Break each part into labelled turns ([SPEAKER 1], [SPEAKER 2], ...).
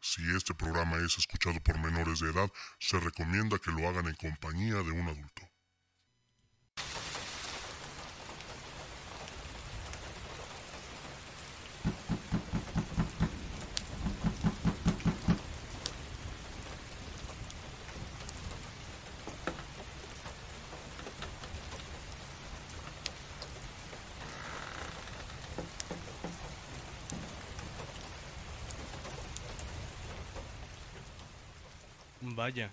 [SPEAKER 1] Si este programa es escuchado por menores de edad, se recomienda que lo hagan en compañía de un adulto.
[SPEAKER 2] Vaya,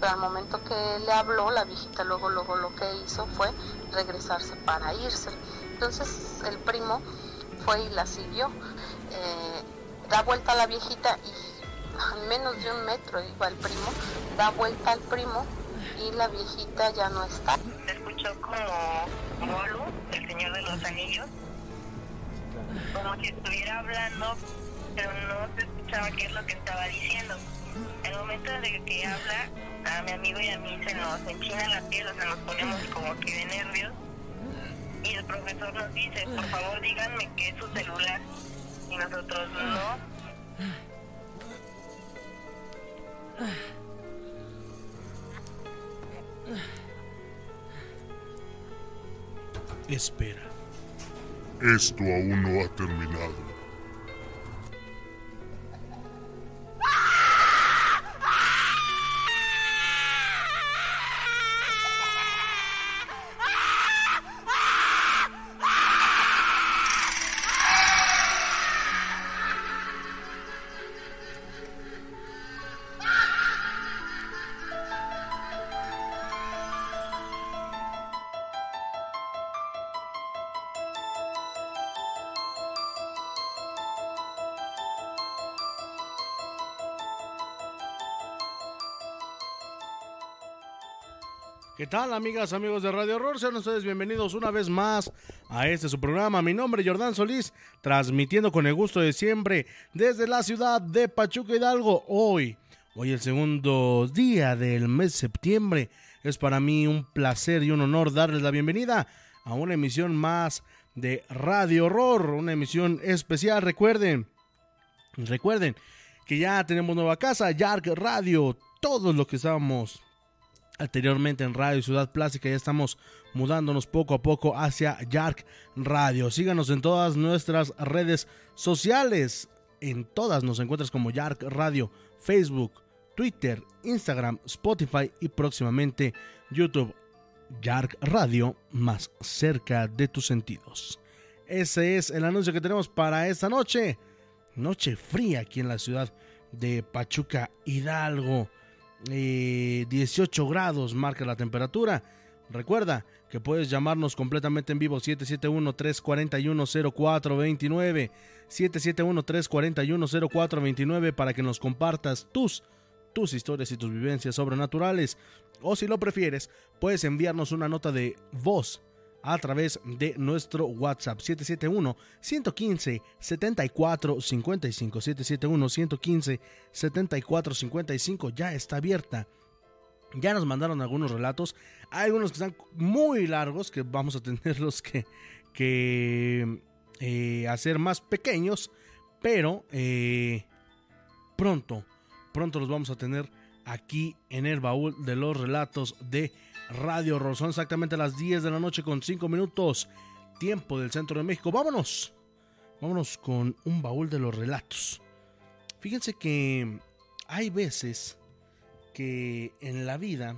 [SPEAKER 3] pero al momento que le habló, la viejita luego, luego lo que hizo fue regresarse para irse. Entonces el primo fue y la siguió, eh, da vuelta a la viejita y en menos de un metro iba el primo, da vuelta al primo y la viejita ya no está.
[SPEAKER 4] Se escuchó como Molu, el señor de los anillos, como si estuviera hablando, pero no se escuchaba qué es lo que estaba diciendo. El momento de que habla, a mi amigo y a mí se nos enchina la piel, o sea, nos ponemos como que de nervios. Y el profesor nos dice, por favor díganme que es su celular. Y nosotros no.
[SPEAKER 2] Espera.
[SPEAKER 1] Esto aún no ha terminado.
[SPEAKER 2] ¿Qué tal, amigas, amigos de Radio Horror? Sean ustedes bienvenidos una vez más a este su programa. Mi nombre es Jordán Solís, transmitiendo con el gusto de siempre desde la ciudad de Pachuca Hidalgo. Hoy, hoy el segundo día del mes de septiembre. Es para mí un placer y un honor darles la bienvenida a una emisión más de Radio Horror, una emisión especial. Recuerden, recuerden que ya tenemos nueva casa, Yark Radio. Todos los que estábamos anteriormente en Radio Ciudad Plástica. Ya estamos mudándonos poco a poco hacia Yark Radio. Síganos en todas nuestras redes sociales. En todas nos encuentras como Yark Radio, Facebook, Twitter, Instagram, Spotify y próximamente YouTube. Yark Radio, más cerca de tus sentidos. Ese es el anuncio que tenemos para esta noche. Noche fría aquí en la ciudad de Pachuca Hidalgo. Eh, 18 grados marca la temperatura. Recuerda que puedes llamarnos completamente en vivo 771-341-0429. 771-341-0429 para que nos compartas tus, tus historias y tus vivencias sobrenaturales. O si lo prefieres, puedes enviarnos una nota de voz a través de nuestro WhatsApp 771 115 74 55 771 115 74 55 ya está abierta. Ya nos mandaron algunos relatos. Hay algunos que están muy largos que vamos a tenerlos que, que eh, hacer más pequeños. Pero eh, pronto, pronto los vamos a tener aquí en el baúl de los relatos de Radio. Son exactamente las 10 de la noche con 5 minutos, tiempo del centro de México. Vámonos, vámonos con un baúl de los relatos. Fíjense que hay veces que en la vida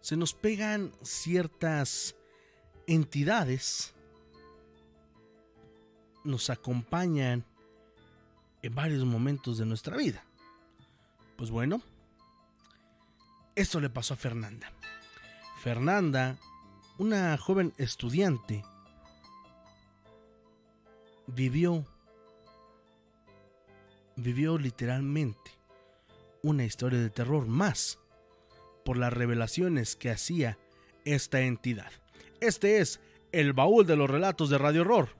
[SPEAKER 2] se nos pegan ciertas entidades, nos acompañan en varios momentos de nuestra vida. Pues bueno, esto le pasó a Fernanda. Fernanda, una joven estudiante, vivió vivió literalmente una historia de terror más por las revelaciones que hacía esta entidad. Este es el baúl de los relatos de Radio Horror.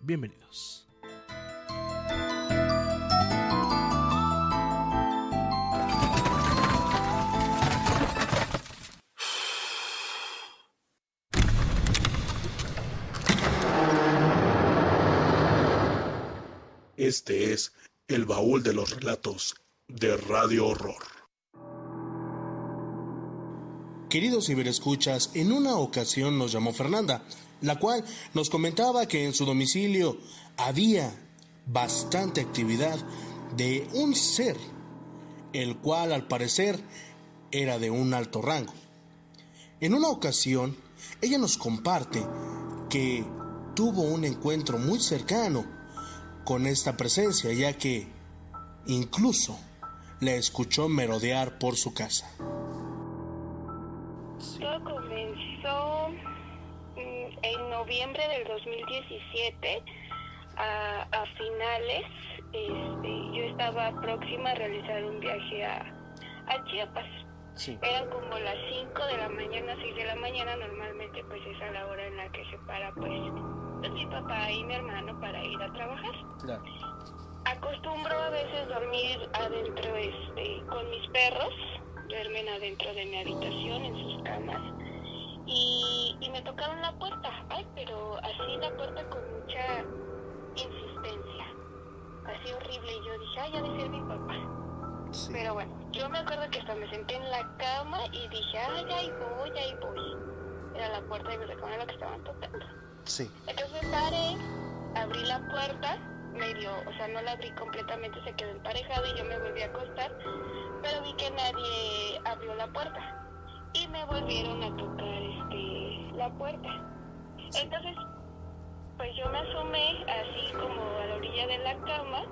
[SPEAKER 2] Bienvenidos.
[SPEAKER 5] Este es el baúl de los relatos de Radio Horror.
[SPEAKER 2] Queridos ciberescuchas, en una ocasión nos llamó Fernanda, la cual nos comentaba que en su domicilio había bastante actividad de un ser, el cual al parecer era de un alto rango. En una ocasión, ella nos comparte que tuvo un encuentro muy cercano con esta presencia, ya que incluso la escuchó merodear por su casa.
[SPEAKER 6] Todo comenzó mm, en noviembre del 2017, a, a finales. Este, yo estaba próxima a realizar un viaje a, a Chiapas. Eran como las 5 de la mañana, 6 de la mañana, normalmente pues es a la hora en la que se para pues, pues mi papá y mi hermano para ir a trabajar. Acostumbro a veces dormir adentro este, con mis perros, duermen adentro de mi habitación en sus camas y, y me tocaron la puerta, ay, pero así la puerta con mucha insistencia, así horrible y yo dije, ay, ya de ser mi papá. Pero bueno, yo me acuerdo que hasta me senté en la cama y dije, ay, ahí voy, ahí voy. Era la puerta y me recordé lo que estaban tocando.
[SPEAKER 2] Sí.
[SPEAKER 6] Entonces paré, abrí la puerta, medio, o sea, no la abrí completamente, se quedó emparejada y yo me volví a acostar, pero vi que nadie abrió la puerta y me volvieron a tocar este, la puerta. Entonces, pues yo me asomé así como a la orilla de la cama,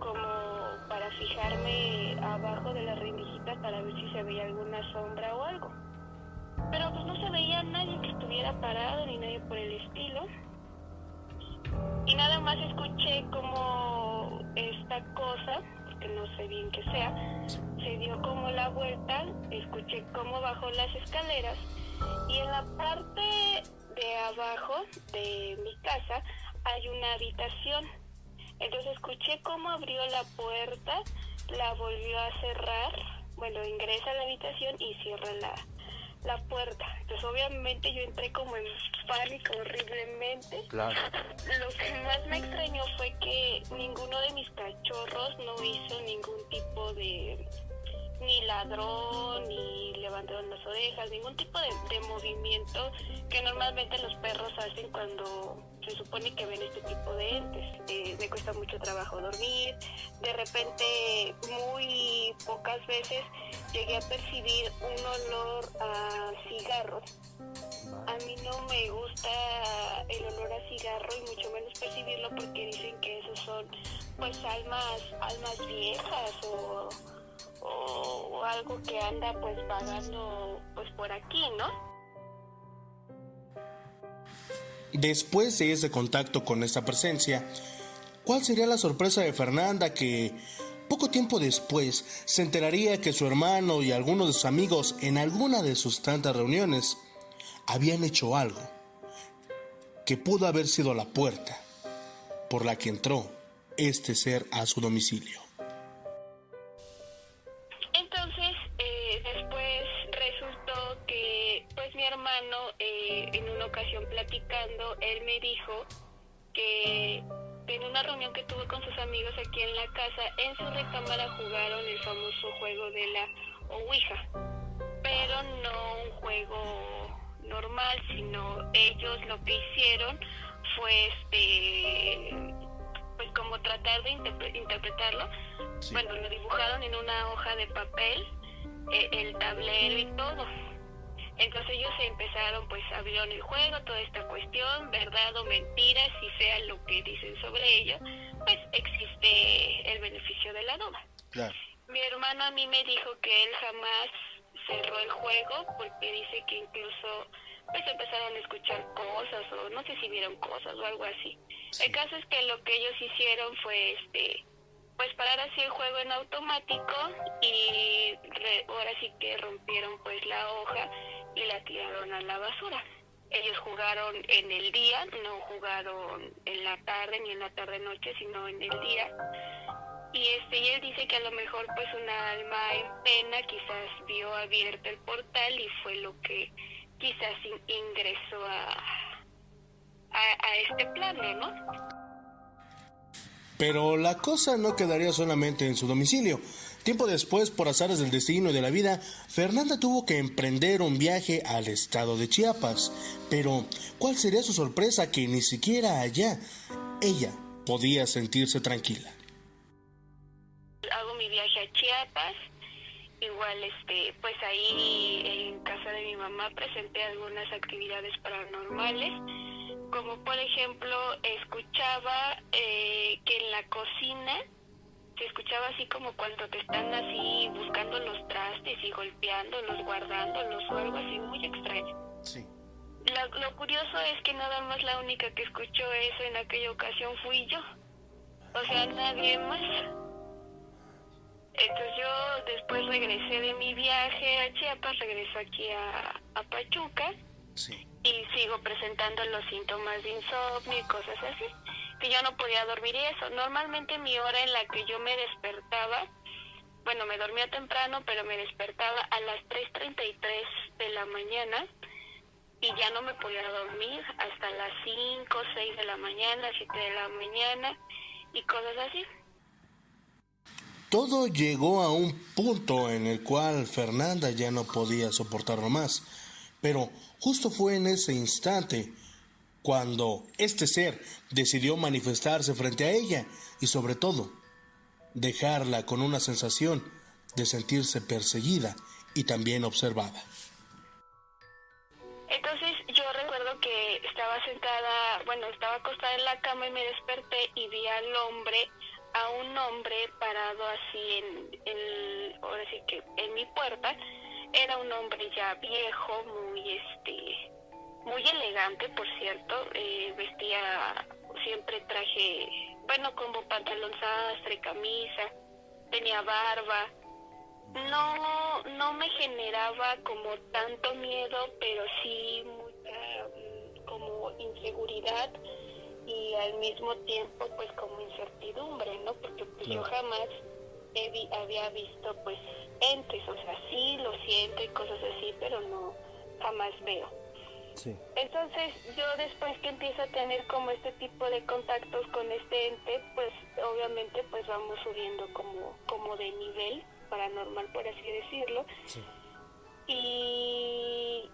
[SPEAKER 6] como para fijarme abajo de la rendijita para ver si se veía alguna sombra o algo. Pero pues no se veía nadie que estuviera parado ni nadie por el estilo. Y nada más escuché como esta cosa, porque no sé bien qué sea, se dio como la vuelta, escuché cómo bajó las escaleras y en la parte de abajo de mi casa hay una habitación. Entonces escuché cómo abrió la puerta, la volvió a cerrar, bueno, ingresa a la habitación y cierra la, la puerta. Entonces obviamente yo entré como en pánico horriblemente.
[SPEAKER 2] Claro.
[SPEAKER 6] Lo que más me extrañó fue que ninguno de mis cachorros no hizo ningún tipo de ni ladrón, ni levantaron las orejas, ningún tipo de, de movimiento que normalmente los perros hacen cuando se supone que ven este tipo de entes. Eh, me cuesta mucho trabajo dormir, de repente muy pocas veces llegué a percibir un olor a cigarro. A mí no me gusta el olor a cigarro y mucho menos percibirlo porque dicen que esos son pues almas, almas viejas o, o, algo que anda pues vagando pues por aquí, ¿no?
[SPEAKER 2] Después de ese contacto con esta presencia, ¿cuál sería la sorpresa de Fernanda que poco tiempo después se enteraría que su hermano y algunos de sus amigos en alguna de sus tantas reuniones habían hecho algo que pudo haber sido la puerta por la que entró este ser a su domicilio?
[SPEAKER 6] Platicando, él me dijo que en una reunión que tuvo con sus amigos aquí en la casa, en su recámara jugaron el famoso juego de la Ouija, pero no un juego normal, sino ellos lo que hicieron fue este pues como tratar de interpre- interpretarlo. Bueno lo dibujaron en una hoja de papel eh, el tablero y todo entonces ellos se empezaron pues abrieron el juego toda esta cuestión verdad o mentira si sea lo que dicen sobre ello pues existe el beneficio de la duda. Mi hermano a mí me dijo que él jamás cerró el juego porque dice que incluso pues empezaron a escuchar cosas o no sé si vieron cosas o algo así. El caso es que lo que ellos hicieron fue este pues parar así el juego en automático y ahora sí que rompieron pues la hoja y la tiraron a la basura. Ellos jugaron en el día, no jugaron en la tarde ni en la tarde noche, sino en el día. Y este y él dice que a lo mejor pues una alma en pena quizás vio abierto el portal y fue lo que quizás ingresó a, a, a este plano, ¿no?
[SPEAKER 2] Pero la cosa no quedaría solamente en su domicilio. Tiempo después, por azares del destino y de la vida, Fernanda tuvo que emprender un viaje al estado de Chiapas. Pero, ¿cuál sería su sorpresa que ni siquiera allá ella podía sentirse tranquila?
[SPEAKER 6] Hago mi viaje a Chiapas, igual este, pues ahí en casa de mi mamá presenté algunas actividades paranormales como por ejemplo escuchaba eh, que en la cocina se escuchaba así como cuando te están así buscando los trastes y golpeándolos, guardándolos o algo así muy extraño. Sí. Lo, lo curioso es que nada más la única que escuchó eso en aquella ocasión fui yo. O sea, nadie más. Entonces yo después regresé de mi viaje a Chiapas, regreso aquí a, a Pachuca. Sí y sigo presentando los síntomas de insomnio y cosas así, que yo no podía dormir y eso. Normalmente mi hora en la que yo me despertaba, bueno, me dormía temprano, pero me despertaba a las 3.33 de la mañana y ya no me podía dormir hasta las 5, 6 de la mañana, 7 de la mañana y cosas así.
[SPEAKER 2] Todo llegó a un punto en el cual Fernanda ya no podía soportarlo más, pero Justo fue en ese instante cuando este ser decidió manifestarse frente a ella y sobre todo dejarla con una sensación de sentirse perseguida y también observada.
[SPEAKER 6] Entonces yo recuerdo que estaba sentada, bueno, estaba acostada en la cama y me desperté y vi al hombre, a un hombre parado así en, ahora sí que en mi puerta era un hombre ya viejo, muy este, muy elegante, por cierto. Eh, vestía siempre traje, bueno, como pantalón sastre, camisa, tenía barba. No, no me generaba como tanto miedo, pero sí mucha mm, como inseguridad y al mismo tiempo pues como incertidumbre, ¿no? Porque pues yo jamás había visto pues entes, o sea, sí lo siento y cosas así, pero no, jamás veo. Sí. Entonces yo después que empiezo a tener como este tipo de contactos con este ente, pues obviamente pues vamos subiendo como, como de nivel paranormal, por así decirlo. Sí. Y,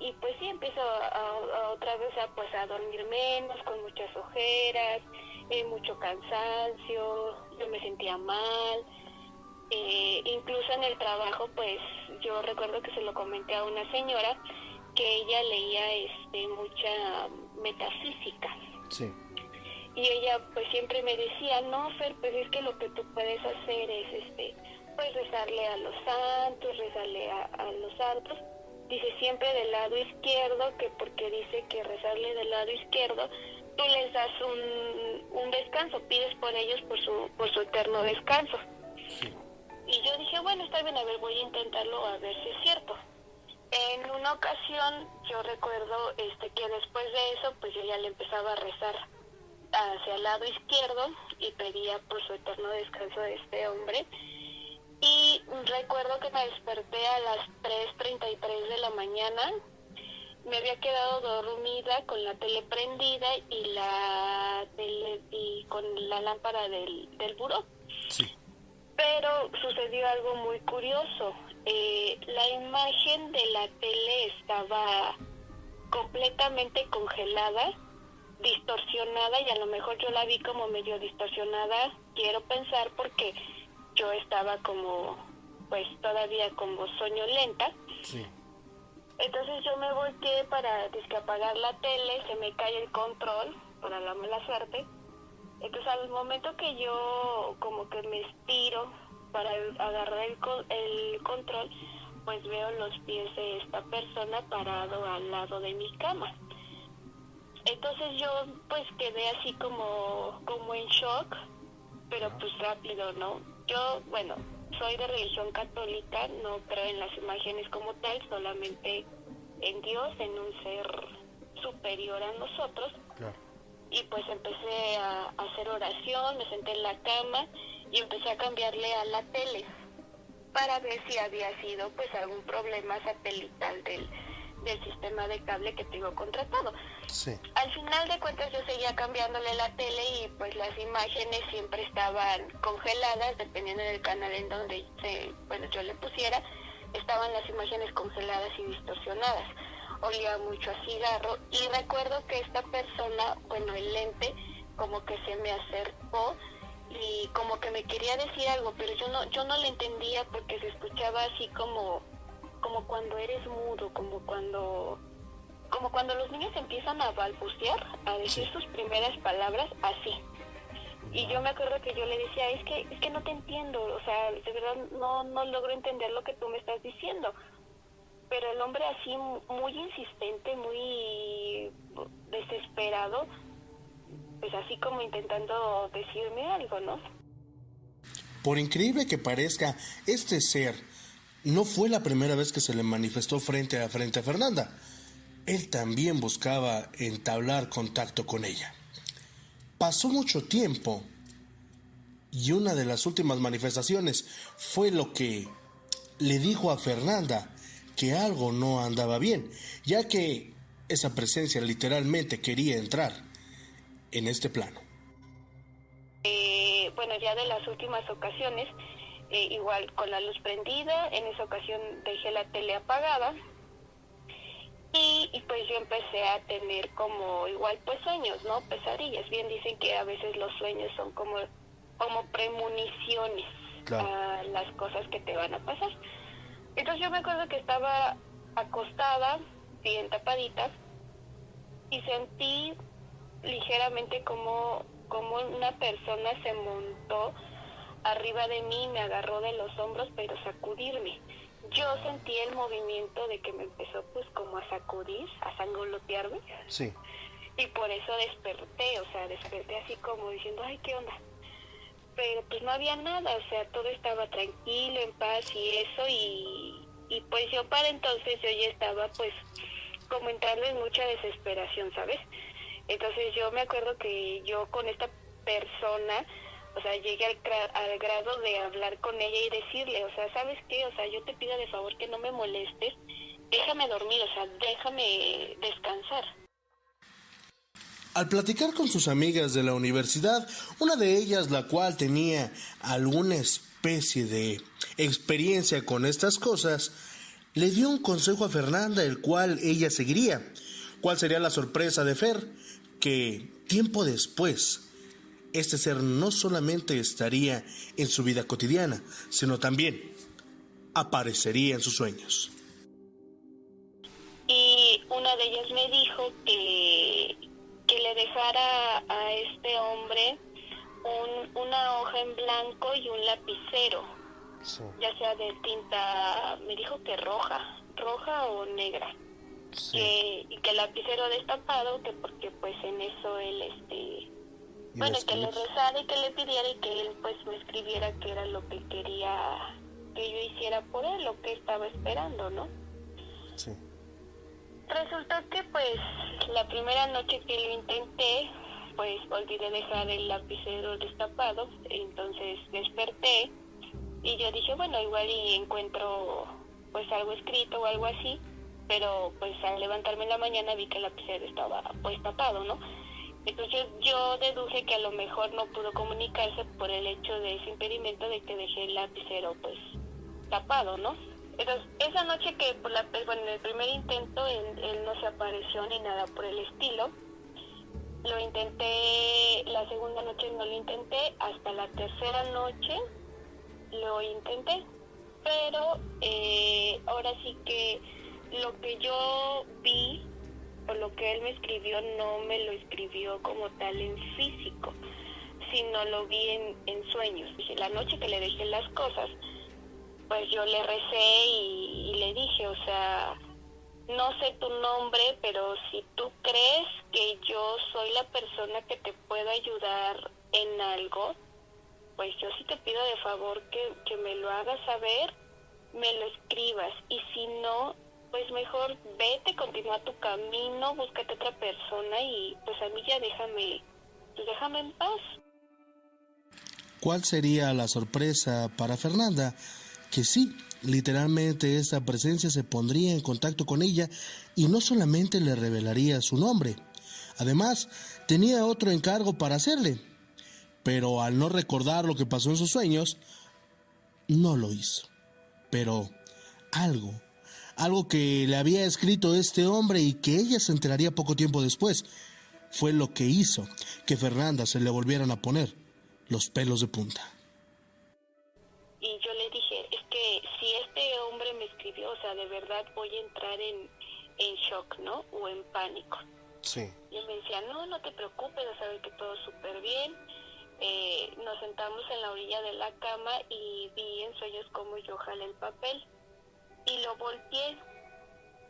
[SPEAKER 6] y pues sí empiezo a, otra vez a, pues, a dormir menos, con muchas ojeras, eh, mucho cansancio, yo me sentía mal, eh, incluso en el trabajo, pues yo recuerdo que se lo comenté a una señora que ella leía este mucha metafísica. Sí. Y ella pues siempre me decía, no, Fer, pues es que lo que tú puedes hacer es este pues rezarle a los santos, rezarle a, a los santos. Dice siempre del lado izquierdo, que porque dice que rezarle del lado izquierdo, tú les das un, un descanso, pides por ellos por su, por su eterno descanso. Sí. Y yo dije, bueno, está bien, a ver, voy a intentarlo a ver si es cierto. En una ocasión yo recuerdo este que después de eso, pues yo ya le empezaba a rezar hacia el lado izquierdo y pedía por su eterno descanso de este hombre. Y recuerdo que me desperté a las 3.33 de la mañana. Me había quedado dormida con la tele prendida y la tele, y con la lámpara del, del buró. Sí. Pero sucedió algo muy curioso. Eh, la imagen de la tele estaba completamente congelada, distorsionada y a lo mejor yo la vi como medio distorsionada, quiero pensar porque yo estaba como pues todavía como sueño lenta. Sí. Entonces yo me volteé para apagar la tele, se me cae el control, para la mala suerte, entonces al momento que yo como que me estiro para agarrar el, el control, pues veo los pies de esta persona parado al lado de mi cama. Entonces yo pues quedé así como, como en shock, pero pues rápido, ¿no? Yo, bueno, soy de religión católica, no creo en las imágenes como tal, solamente en Dios, en un ser superior a nosotros. Y pues empecé a, a hacer oración, me senté en la cama y empecé a cambiarle a la tele para ver si había sido pues algún problema satelital del, del sistema de cable que tengo contratado. Al final de cuentas yo seguía cambiándole la tele y pues las imágenes siempre estaban congeladas, dependiendo del canal en donde se, bueno, yo le pusiera, estaban las imágenes congeladas y distorsionadas. Olía mucho a cigarro y recuerdo que esta persona, bueno, el lente, como que se me acercó y como que me quería decir algo, pero yo no, yo no le entendía porque se escuchaba así como como cuando eres mudo, como cuando como cuando los niños empiezan a balbucear, a decir sus primeras palabras así. Y yo me acuerdo que yo le decía, es que es que no te entiendo, o sea, de verdad no no logro entender lo que tú me estás diciendo. Pero el hombre así muy insistente, muy desesperado, pues así como intentando decirme algo, ¿no?
[SPEAKER 2] Por increíble que parezca, este ser no fue la primera vez que se le manifestó frente a frente a Fernanda. Él también buscaba entablar contacto con ella. Pasó mucho tiempo y una de las últimas manifestaciones fue lo que le dijo a Fernanda que algo no andaba bien, ya que esa presencia literalmente quería entrar en este plano.
[SPEAKER 6] Eh, bueno, ya de las últimas ocasiones, eh, igual con la luz prendida, en esa ocasión dejé la tele apagada y, y, pues yo empecé a tener como igual pues sueños, ¿no? Pesadillas. Bien dicen que a veces los sueños son como, como premoniciones a las cosas que te van a pasar. Entonces yo me acuerdo que estaba acostada, bien tapadita, y sentí ligeramente como, como una persona se montó arriba de mí, me agarró de los hombros, pero sacudirme. Yo sentí el movimiento de que me empezó pues como a sacudir, a sangolotearme.
[SPEAKER 2] Sí.
[SPEAKER 6] Y por eso desperté, o sea, desperté así como diciendo, ay, ¿qué onda? Pero pues no había nada, o sea, todo estaba tranquilo, en paz y eso, y, y pues yo para entonces yo ya estaba pues como entrando en mucha desesperación, ¿sabes? Entonces yo me acuerdo que yo con esta persona, o sea, llegué al, al, grado de hablar con ella y decirle, o sea, ¿sabes qué? O sea, yo te pido de favor que no me molestes, déjame dormir, o sea, déjame descansar.
[SPEAKER 2] Al platicar con sus amigas de la universidad, una de ellas, la cual tenía alguna especie de experiencia con estas cosas, le dio un consejo a Fernanda, el cual ella seguiría. ¿Cuál sería la sorpresa de Fer? Que tiempo después este ser no solamente estaría en su vida cotidiana, sino también aparecería en sus sueños.
[SPEAKER 6] Y una de ellas me dijo que, que le dejara a este hombre un, una hoja en blanco y un lapicero, sí. ya sea de tinta, me dijo que roja, roja o negra. Sí. Que, y que el lapicero destapado, que porque pues en eso él este bueno, que le rezara y que le pidiera y que él pues me escribiera qué era lo que quería que yo hiciera por él, lo que estaba esperando, ¿no?
[SPEAKER 2] Sí.
[SPEAKER 6] Resultó que pues la primera noche que lo intenté, pues olvidé dejar el lapicero destapado, entonces desperté y yo dije, bueno, igual y encuentro pues algo escrito o algo así, pero pues al levantarme en la mañana vi que el lapicero estaba pues tapado, ¿no? Entonces yo deduje que a lo mejor no pudo comunicarse por el hecho de ese impedimento de que dejé el lapicero pues tapado, ¿no? Entonces esa noche que por la, bueno, en el primer intento él, él no se apareció ni nada por el estilo. Lo intenté, la segunda noche no lo intenté, hasta la tercera noche lo intenté, pero eh, ahora sí que lo que yo vi o lo que él me escribió no me lo escribió como tal en físico, sino lo vi en, en sueños. La noche que le dejé las cosas, pues yo le recé y, y le dije, o sea, no sé tu nombre, pero si tú crees que yo soy la persona que te pueda ayudar en algo, pues yo sí te pido de favor que, que me lo hagas saber, me lo escribas. Y si no, pues mejor vete, continúa tu camino, búscate otra persona y pues a mí ya déjame, pues déjame en paz.
[SPEAKER 2] ¿Cuál sería la sorpresa para Fernanda? Que sí, literalmente esta presencia se pondría en contacto con ella y no solamente le revelaría su nombre, además tenía otro encargo para hacerle, pero al no recordar lo que pasó en sus sueños, no lo hizo. Pero algo, algo que le había escrito este hombre y que ella se enteraría poco tiempo después, fue lo que hizo que Fernanda se le volvieran a poner los pelos de punta.
[SPEAKER 6] Y yo le dije, es que si este hombre me escribió, o sea, de verdad voy a entrar en, en shock, ¿no? O en pánico.
[SPEAKER 2] Sí.
[SPEAKER 6] Y él me decía, no, no te preocupes, sabes que todo súper bien. Eh, nos sentamos en la orilla de la cama y vi en sueños como yo jalé el papel y lo volteé.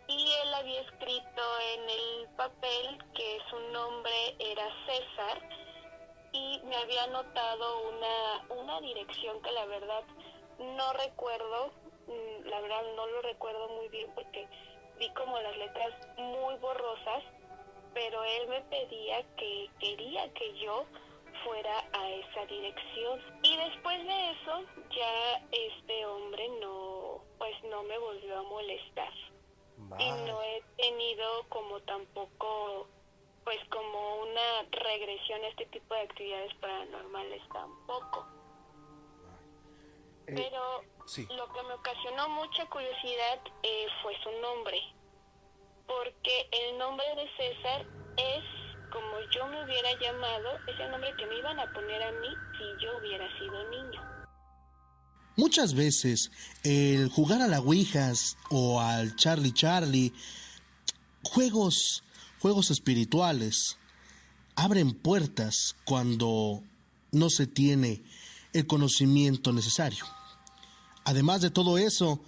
[SPEAKER 6] Y él había escrito en el papel que su nombre era César y me había anotado una, una dirección que la verdad no recuerdo, mm, la verdad no lo recuerdo muy bien porque vi como las letras muy borrosas, pero él me pedía que quería que yo fuera a esa dirección. Y después de eso, ya este hombre no, pues no me volvió a molestar. Y no he tenido como tampoco, pues como una regresión a este tipo de actividades paranormales tampoco. Pero
[SPEAKER 2] sí.
[SPEAKER 6] lo que me ocasionó mucha curiosidad eh, fue su nombre, porque el nombre de César es como yo me hubiera llamado, es el nombre que me iban a poner a mí si yo hubiera sido niño.
[SPEAKER 2] Muchas veces el jugar a la Ouijas o al Charlie Charlie, juegos, juegos espirituales, abren puertas cuando no se tiene el conocimiento necesario. Además de todo eso,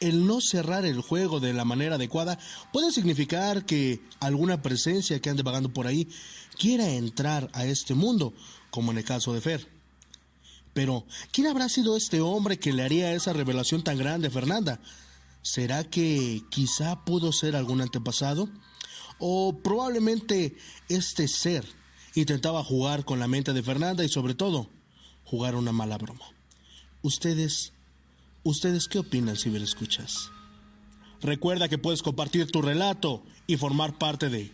[SPEAKER 2] el no cerrar el juego de la manera adecuada puede significar que alguna presencia que ande vagando por ahí quiera entrar a este mundo, como en el caso de Fer. Pero, ¿quién habrá sido este hombre que le haría esa revelación tan grande Fernanda? ¿Será que quizá pudo ser algún antepasado? ¿O probablemente este ser intentaba jugar con la mente de Fernanda y sobre todo jugar una mala broma? Ustedes ¿Ustedes qué opinan, si me escuchas? Recuerda que puedes compartir tu relato y formar parte de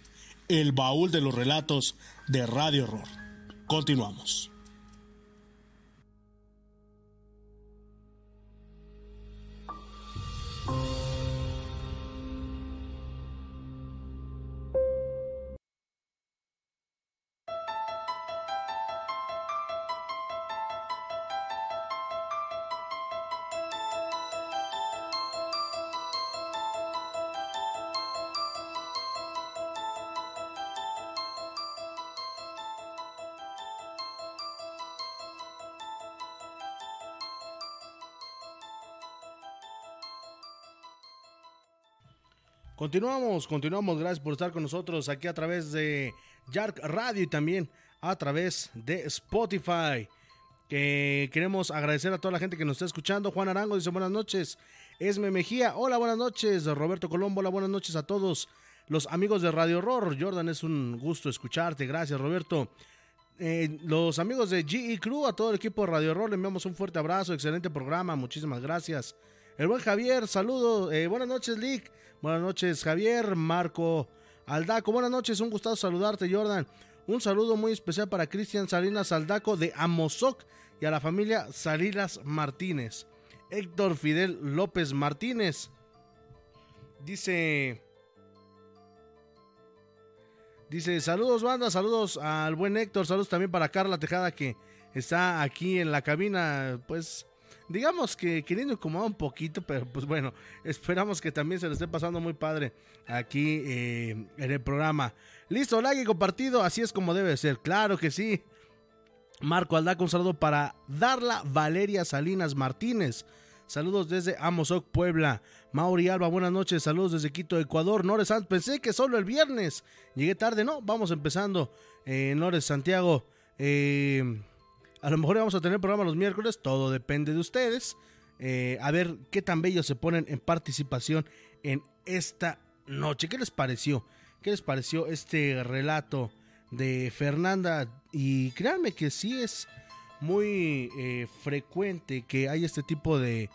[SPEAKER 2] El Baúl de los Relatos de Radio Horror. Continuamos. Continuamos, continuamos. Gracias por estar con nosotros aquí a través de Yark Radio y también a través de Spotify. Que queremos agradecer a toda la gente que nos está escuchando. Juan Arango dice buenas noches. Esme Mejía, hola, buenas noches. Roberto Colombo, hola, buenas noches a todos los amigos de Radio Horror. Jordan, es un gusto escucharte. Gracias, Roberto. Eh, los amigos de GE Crew, a todo el equipo de Radio Horror, le enviamos un fuerte abrazo. Excelente programa, muchísimas gracias. El buen Javier, saludo. Eh, buenas noches, Lick. Buenas noches, Javier. Marco Aldaco, buenas noches. Un gustado saludarte, Jordan. Un saludo muy especial para Cristian Salinas Aldaco de Amozoc y a la familia Salinas Martínez. Héctor Fidel López Martínez. Dice. Dice, saludos banda, saludos al buen Héctor, saludos también para Carla Tejada que está aquí en la cabina, pues digamos que queriendo incomodar un poquito, pero pues bueno, esperamos que también se le esté pasando muy padre aquí eh, en el programa. Listo, like y compartido, así es como debe ser, claro que sí. Marco Aldaco, un saludo para Darla Valeria Salinas Martínez. saludos desde Amozoc, Puebla. Mauri Alba, buenas noches, saludos desde Quito, Ecuador. Nores Sanz, pensé que solo el viernes. Llegué tarde, no, vamos empezando. Eh, Nores Santiago, eh, a lo mejor vamos a tener programa los miércoles, todo depende de ustedes. Eh, a ver qué tan bellos se ponen en participación en esta noche. ¿Qué les pareció? ¿Qué les pareció este relato de Fernanda? Y créanme que sí es muy eh, frecuente que hay este tipo de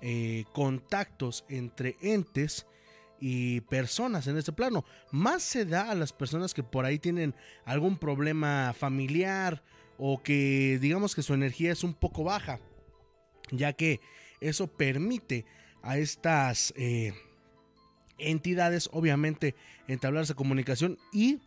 [SPEAKER 2] eh, contactos entre entes y personas en este plano. Más se da a las personas que por ahí tienen algún problema familiar o que digamos que su energía es un poco baja, ya que eso permite a estas eh, entidades obviamente entablarse comunicación y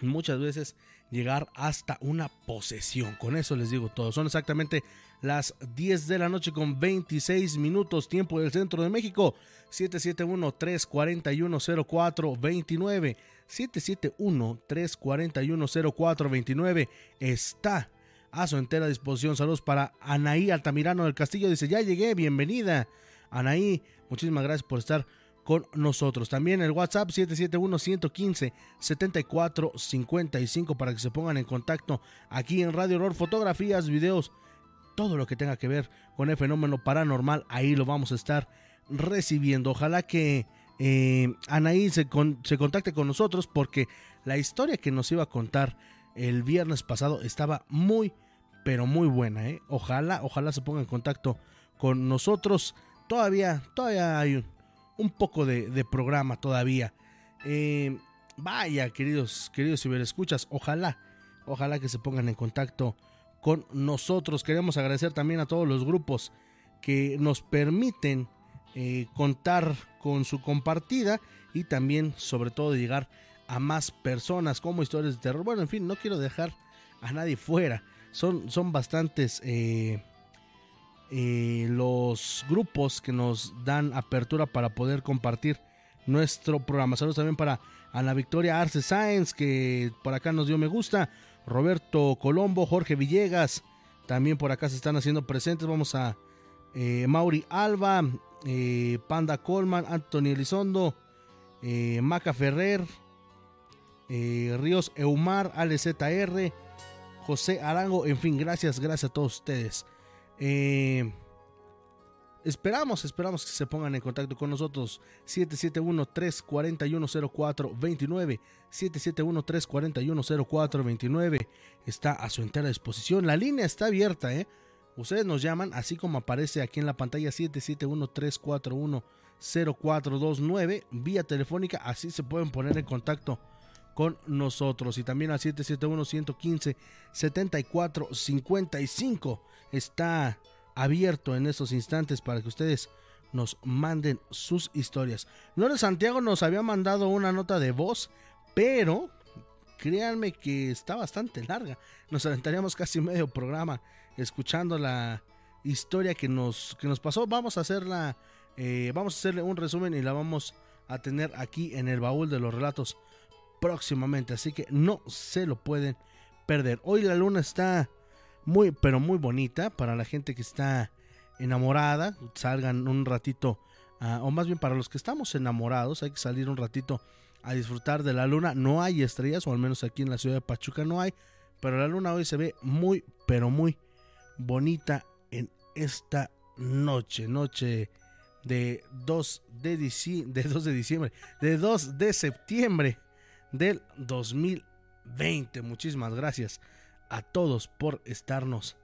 [SPEAKER 2] muchas veces llegar hasta una posesión. Con eso les digo todo. Son exactamente las 10 de la noche con 26 minutos tiempo del centro de México. 771-341-0429. 771-341-0429 está a su entera disposición. Saludos para Anaí Altamirano del Castillo. Dice, ya llegué, bienvenida. Anaí, muchísimas gracias por estar con nosotros. También el WhatsApp 771-115-7455 para que se pongan en contacto aquí en Radio Horror, fotografías, videos, todo lo que tenga que ver con el fenómeno paranormal, ahí lo vamos a estar recibiendo. Ojalá que eh, Anaí se, se contacte con nosotros porque la historia que nos iba a contar el viernes pasado estaba muy, pero muy buena. ¿eh? Ojalá, ojalá se ponga en contacto con nosotros. Todavía, todavía hay un, poco de, programa todavía. Eh, vaya, queridos, queridos escuchas ojalá, ojalá que se pongan en contacto con nosotros. Queremos agradecer también a todos los grupos que nos permiten eh, contar con su compartida y también, sobre todo, llegar a más personas como historias de terror. Bueno, en fin, no quiero dejar a nadie fuera. Son, son bastantes eh, eh, los grupos que nos dan apertura para poder compartir nuestro programa. Saludos también para Ana Victoria Arce Sáenz, que por acá nos dio me gusta. Roberto Colombo, Jorge Villegas, también por acá se están haciendo presentes. Vamos a Mauri Alba, eh, Panda Colman, Anthony Elizondo, Maca Ferrer, Ríos Eumar, ALZR, José Arango, en fin, gracias, gracias a todos ustedes. Eh, esperamos, esperamos que se pongan en contacto con nosotros. 771-341-0429. 771-341-0429. Está a su entera disposición. La línea está abierta, ¿eh? Ustedes nos llaman, así como aparece aquí en la pantalla 771-341-0429, vía telefónica, así se pueden poner en contacto con nosotros. Y también al 771-115-7455 está abierto en estos instantes para que ustedes nos manden sus historias. Lore Santiago nos había mandado una nota de voz, pero créanme que está bastante larga. Nos aventaríamos casi medio programa escuchando la historia que nos, que nos pasó. Vamos a hacerla, eh, vamos a hacerle un resumen y la vamos a tener aquí en el baúl de los relatos próximamente, así que no se lo pueden perder. Hoy la luna está muy, pero muy bonita para la gente que está enamorada. Salgan un ratito, ah, o más bien para los que estamos enamorados, hay que salir un ratito a disfrutar de la luna. No hay estrellas, o al menos aquí en la ciudad de Pachuca no hay, pero la luna hoy se ve muy, pero muy bonita en esta noche, noche de 2 de, de 2 de diciembre, de 2 de septiembre del 2020. Muchísimas gracias a todos por estarnos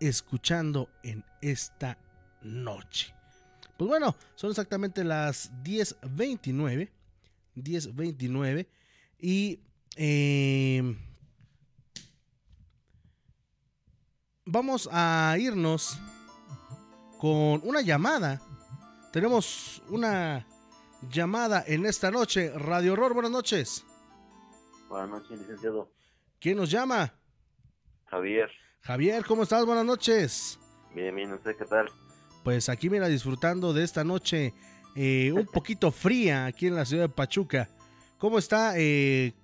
[SPEAKER 2] escuchando en esta noche. Pues bueno, son exactamente las 10.29. 10.29. Y em, vamos a irnos con una llamada. Tenemos una llamada en esta noche. Radio Horror, buenas noches.
[SPEAKER 7] Buenas noches, licenciado.
[SPEAKER 2] ¿Quién nos llama?
[SPEAKER 7] Javier.
[SPEAKER 2] Javier, ¿cómo estás? Buenas noches.
[SPEAKER 7] Bien, bien, no sé qué tal.
[SPEAKER 2] Pues aquí mira, disfrutando de esta noche eh, un poquito fría aquí en la ciudad de Pachuca. ¿Cómo está? Eh,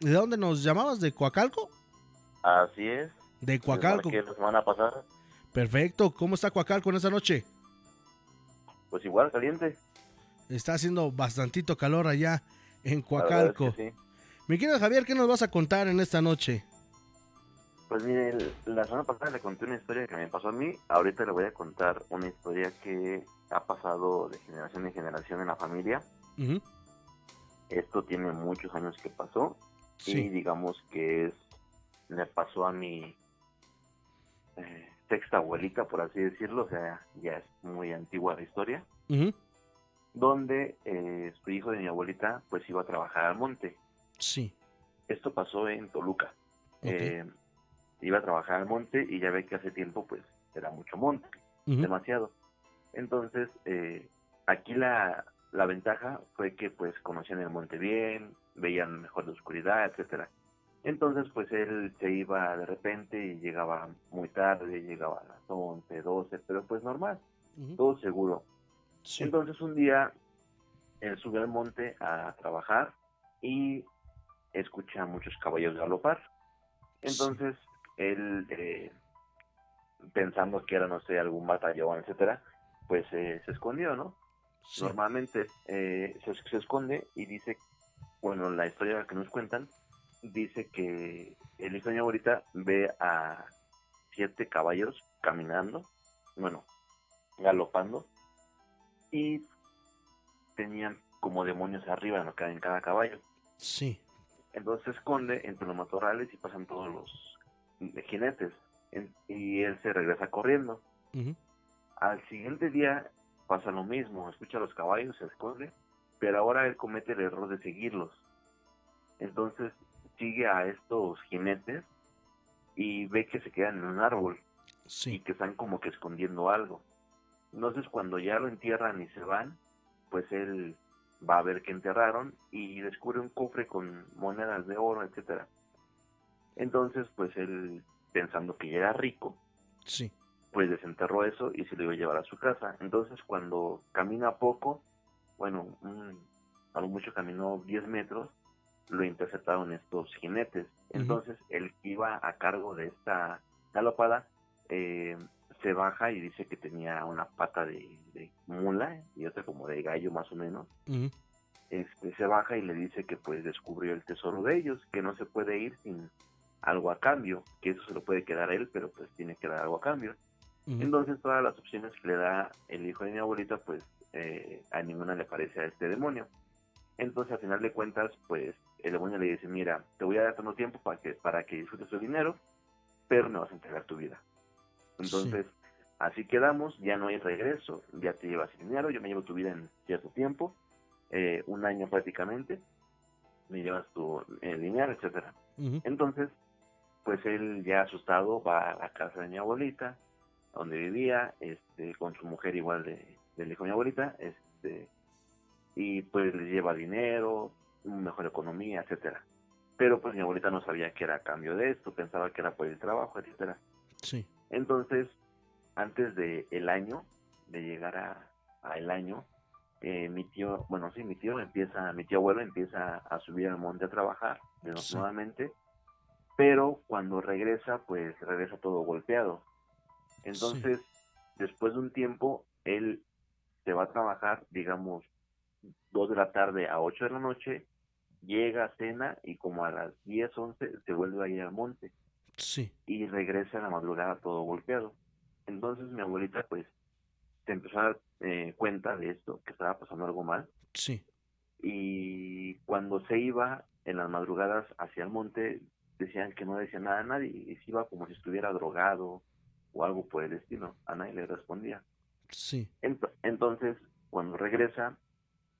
[SPEAKER 2] ¿De dónde nos llamabas? ¿De Coacalco?
[SPEAKER 7] Así es.
[SPEAKER 2] De Coacalco.
[SPEAKER 7] Que la semana pasada.
[SPEAKER 2] Perfecto. ¿Cómo está Coacalco en esta noche?
[SPEAKER 7] Pues igual, caliente.
[SPEAKER 2] Está haciendo bastantito calor allá en
[SPEAKER 7] verdad es que
[SPEAKER 2] Coacalco.
[SPEAKER 7] sí.
[SPEAKER 2] Mi querido Javier, ¿qué nos vas a contar en esta noche?
[SPEAKER 7] Pues mire, la semana pasada le conté una historia que me pasó a mí. Ahorita le voy a contar una historia que ha pasado de generación en generación en la familia. Esto tiene muchos años que pasó. Y
[SPEAKER 2] Sí.
[SPEAKER 7] digamos que es le pasó a mi eh, sexta abuelita, por así decirlo. O sea, ya es muy antigua la historia. Donde eh, su hijo de mi abuelita pues iba a trabajar al monte.
[SPEAKER 2] Sí.
[SPEAKER 7] Esto pasó en Toluca. Eh, iba a trabajar al monte y ya ve que hace tiempo pues era mucho monte, demasiado. Entonces, eh, aquí la, la ventaja fue que pues conocían el monte bien, veían mejor la oscuridad, etcétera. Entonces, pues él se iba de repente y llegaba muy tarde, llegaba a las 11, 12, pero pues normal, todo seguro.
[SPEAKER 2] sí.
[SPEAKER 7] Entonces un día él sube al monte a trabajar y escucha a muchos caballos galopar. Entonces él, eh, pensando que era, no sé, algún batallón, etcétera, pues eh, se escondió, ¿no?
[SPEAKER 2] sí.
[SPEAKER 7] Normalmente eh, se, se esconde y dice, bueno, la historia que nos cuentan, dice que el hijo de mi abuelita ve a siete caballos caminando, bueno, galopando, y tenían como demonios arriba en, cada- en cada caballo.
[SPEAKER 2] Sí.
[SPEAKER 7] Entonces se esconde entre los matorrales y pasan todos los jinetes. En- y él se regresa corriendo. Al siguiente día pasa lo mismo, escucha a los caballos, se esconde, pero ahora él comete el error de seguirlos. Entonces sigue a estos jinetes y ve que se quedan en un árbol y
[SPEAKER 2] Sí.
[SPEAKER 7] que están como que escondiendo algo. Entonces cuando ya lo entierran y se van, pues él va a ver que enterraron y descubre un cofre con monedas de oro, etcétera. Entonces pues él pensando que ya era rico,
[SPEAKER 2] Sí.
[SPEAKER 7] pues desenterró eso y se lo iba a llevar a su casa. Entonces cuando camina poco, bueno, un- a lo mucho caminó 10 metros, lo interceptaron estos jinetes. Entonces el que iba a cargo de esta galopada eh, se baja y dice que tenía una pata de, de mula y otra como de gallo más o menos. Este, se baja y le dice que pues descubrió el tesoro de ellos, que no se puede ir sin algo a cambio, que eso se lo puede quedar él, pero pues tiene que dar algo a cambio. Entonces todas las opciones que le da el hijo de mi abuelita, pues eh, a ninguna le parece a este demonio. Entonces al final de cuentas, pues el demonio le dice, mira, te voy a dar tanto tiempo para que, para que disfrutes tu dinero, pero me vas a entregar tu vida. Entonces, así quedamos, ya no hay regreso, ya te llevas el dinero, yo me llevo tu vida en cierto tiempo, eh, un año prácticamente, me llevas tu eh, dinero, etcétera.
[SPEAKER 2] ujú,
[SPEAKER 7] Entonces, pues él ya asustado va a la casa de mi abuelita, donde vivía, este, con su mujer igual de, del hijo de mi abuelita, este, y pues le lleva dinero, mejor economía, etcétera. Pero pues mi abuelita no sabía que era a cambio de esto, pensaba que era por el trabajo, etcétera.
[SPEAKER 2] Sí.
[SPEAKER 7] Entonces, antes de el año, de llegar a, a el año, eh, mi tío, bueno, sí, mi tío empieza, mi tío abuelo empieza a subir al monte a trabajar
[SPEAKER 2] Sí.
[SPEAKER 7] nuevamente, pero cuando regresa, pues regresa todo golpeado. Entonces, después de un tiempo, él se va a trabajar, digamos, dos de la tarde a 8 de la noche, llega a cena y como a las 10, 11 se vuelve a ir al monte
[SPEAKER 2] Sí.
[SPEAKER 7] y regresa a la madrugada todo golpeado. Entonces mi abuelita pues se empezó a dar eh, cuenta de esto, que estaba pasando algo mal
[SPEAKER 2] Sí.
[SPEAKER 7] y cuando se iba en las madrugadas hacia el monte decían que no decía nada a nadie y se iba como si estuviera drogado o algo por el estilo, a nadie le respondía.
[SPEAKER 2] Sí.
[SPEAKER 7] Ent- entonces cuando regresa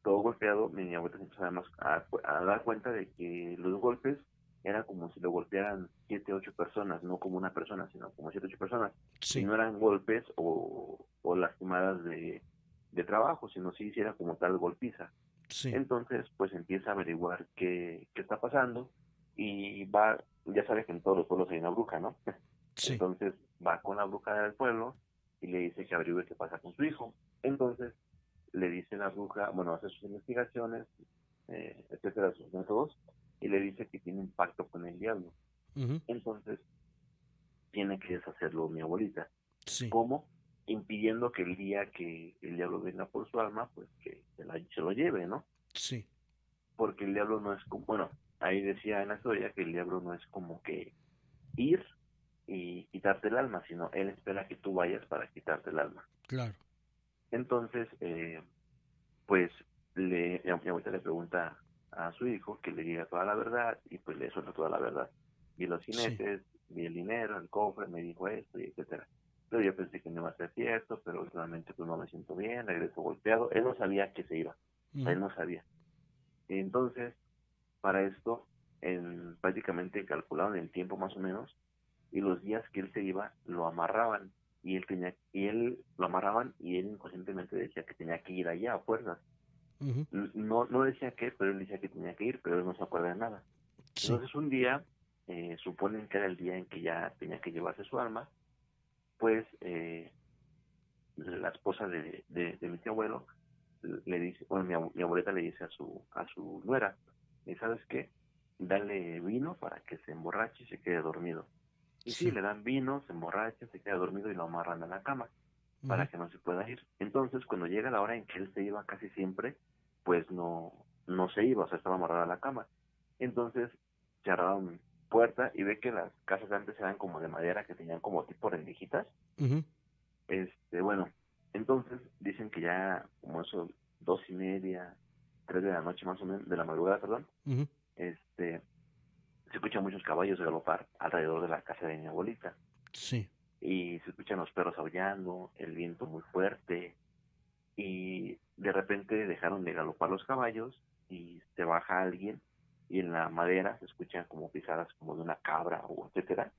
[SPEAKER 7] todo golpeado, mi abuelita se empezó además a, a dar cuenta de que los golpes era como si lo golpearan siete, ocho personas, no como una persona, sino como siete, ocho personas.
[SPEAKER 2] Sí.
[SPEAKER 7] Y no eran golpes o, o lastimadas de, de trabajo, sino si hiciera como tal golpiza.
[SPEAKER 2] Sí.
[SPEAKER 7] Entonces, pues empieza a averiguar qué, qué está pasando y va, ya sabes que en todos los pueblos hay una bruja, ¿no?
[SPEAKER 2] Sí.
[SPEAKER 7] Entonces va con la bruja del pueblo y le dice que averigüe qué pasa con su hijo. Entonces le dice la bruja, bueno, hace sus investigaciones, eh, etcétera, sus métodos, y le dice que tiene un pacto con el diablo. Entonces tiene que deshacerlo mi abuelita.
[SPEAKER 2] Sí.
[SPEAKER 7] ¿Cómo? impidiendo que el día que el diablo venga por su alma, pues que se, la, se lo lleve, ¿no?
[SPEAKER 2] Sí.
[SPEAKER 7] Porque el diablo no es como, bueno, ahí decía en la historia que el diablo no es como que ir y quitarte el alma, sino él espera que tú vayas para quitarte el alma.
[SPEAKER 2] Claro.
[SPEAKER 7] Entonces, eh, pues le, mi abuelita le pregunta a su hijo que le diga toda la verdad y pues le suelta toda la verdad. Vi los jinetes, vi el dinero, el cofre, me dijo esto y etcétera. Pero yo pensé que no iba a ser cierto, pero últimamente pues no me siento bien, regreso golpeado. Él no sabía que se iba, él no sabía. Entonces, para esto, en, prácticamente calculaban el tiempo más o menos y los días que él se iba lo amarraban y él tenía y él lo amarraban y él inconscientemente decía que tenía que ir allá a fuerzas no no decía qué pero él decía que tenía que ir pero él no se acuerda de nada. Entonces un día eh, suponen que era el día en que ya tenía que llevarse su alma pues eh, la esposa de, de, mi tío abuelo le dice bueno mi, mi, abuelita le dice a su a su nuera y sabes qué dale vino para que se emborrache y se quede dormido y sí. le dan vino, se emborracha, se queda dormido y lo amarran a la cama para que no se pueda ir. Entonces, cuando llega la hora en que él se iba casi siempre, pues no, no se iba, o sea, estaba amarrado a la cama. Entonces, cerraron puerta y ve que las casas antes eran como de madera, que tenían como tipo rendijitas. Este, bueno, entonces dicen que ya como eso, dos y media, tres de la noche más o menos, de la madrugada, perdón, este, se escuchan muchos caballos galopar alrededor de la casa de mi abuelita.
[SPEAKER 2] Sí.
[SPEAKER 7] Y se escuchan los perros aullando, el viento muy fuerte. Y de repente dejaron de galopar los caballos y se baja alguien y en la madera se escuchan como pisadas como de una cabra o etcétera.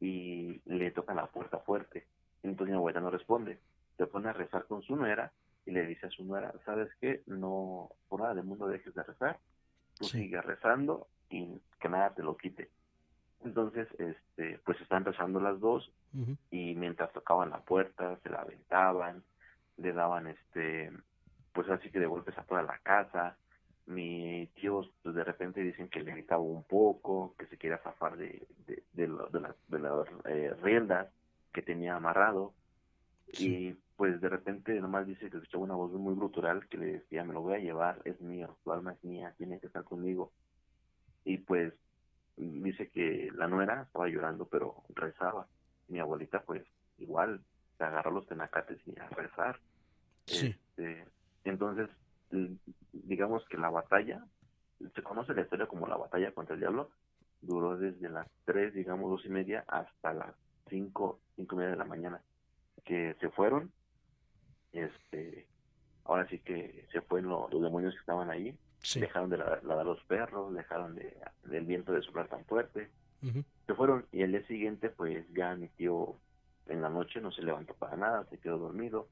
[SPEAKER 7] Y le tocan la puerta fuerte. Entonces mi abuela no responde. Se pone a rezar con su nuera y le dice a su nuera, ¿sabes qué? No, por nada del mundo dejes de rezar. Tú sigues rezando y que nada te lo quite. Entonces, este, pues están rezando las dos y mientras tocaban la puerta, se la aventaban, le daban, este, pues así que de golpes a toda la casa. Mi tíos, pues de repente dicen que le gritaba un poco, que se quería zafar de, de, de, las, de las eh, riendas que tenía amarrado. Y pues de repente nomás dice que escuchaba una voz muy brutal que le decía, me lo voy a llevar, es mío, tu alma es mía, tiene que estar conmigo y pues dice que la nuera estaba llorando pero rezaba. Mi abuelita pues igual se agarró los tenacates y a rezar. Este, entonces digamos que la batalla se conoce la historia como la batalla contra el diablo duró desde las tres digamos dos y media hasta las cinco cinco y media de la mañana que se fueron. Este ahora sí que se fueron los demonios que estaban ahí dejaron de ladrar los perros, dejaron de, del viento de soplar tan fuerte. Se fueron y el día siguiente pues ya mi tío en la noche no se levantó para nada, se quedó dormido,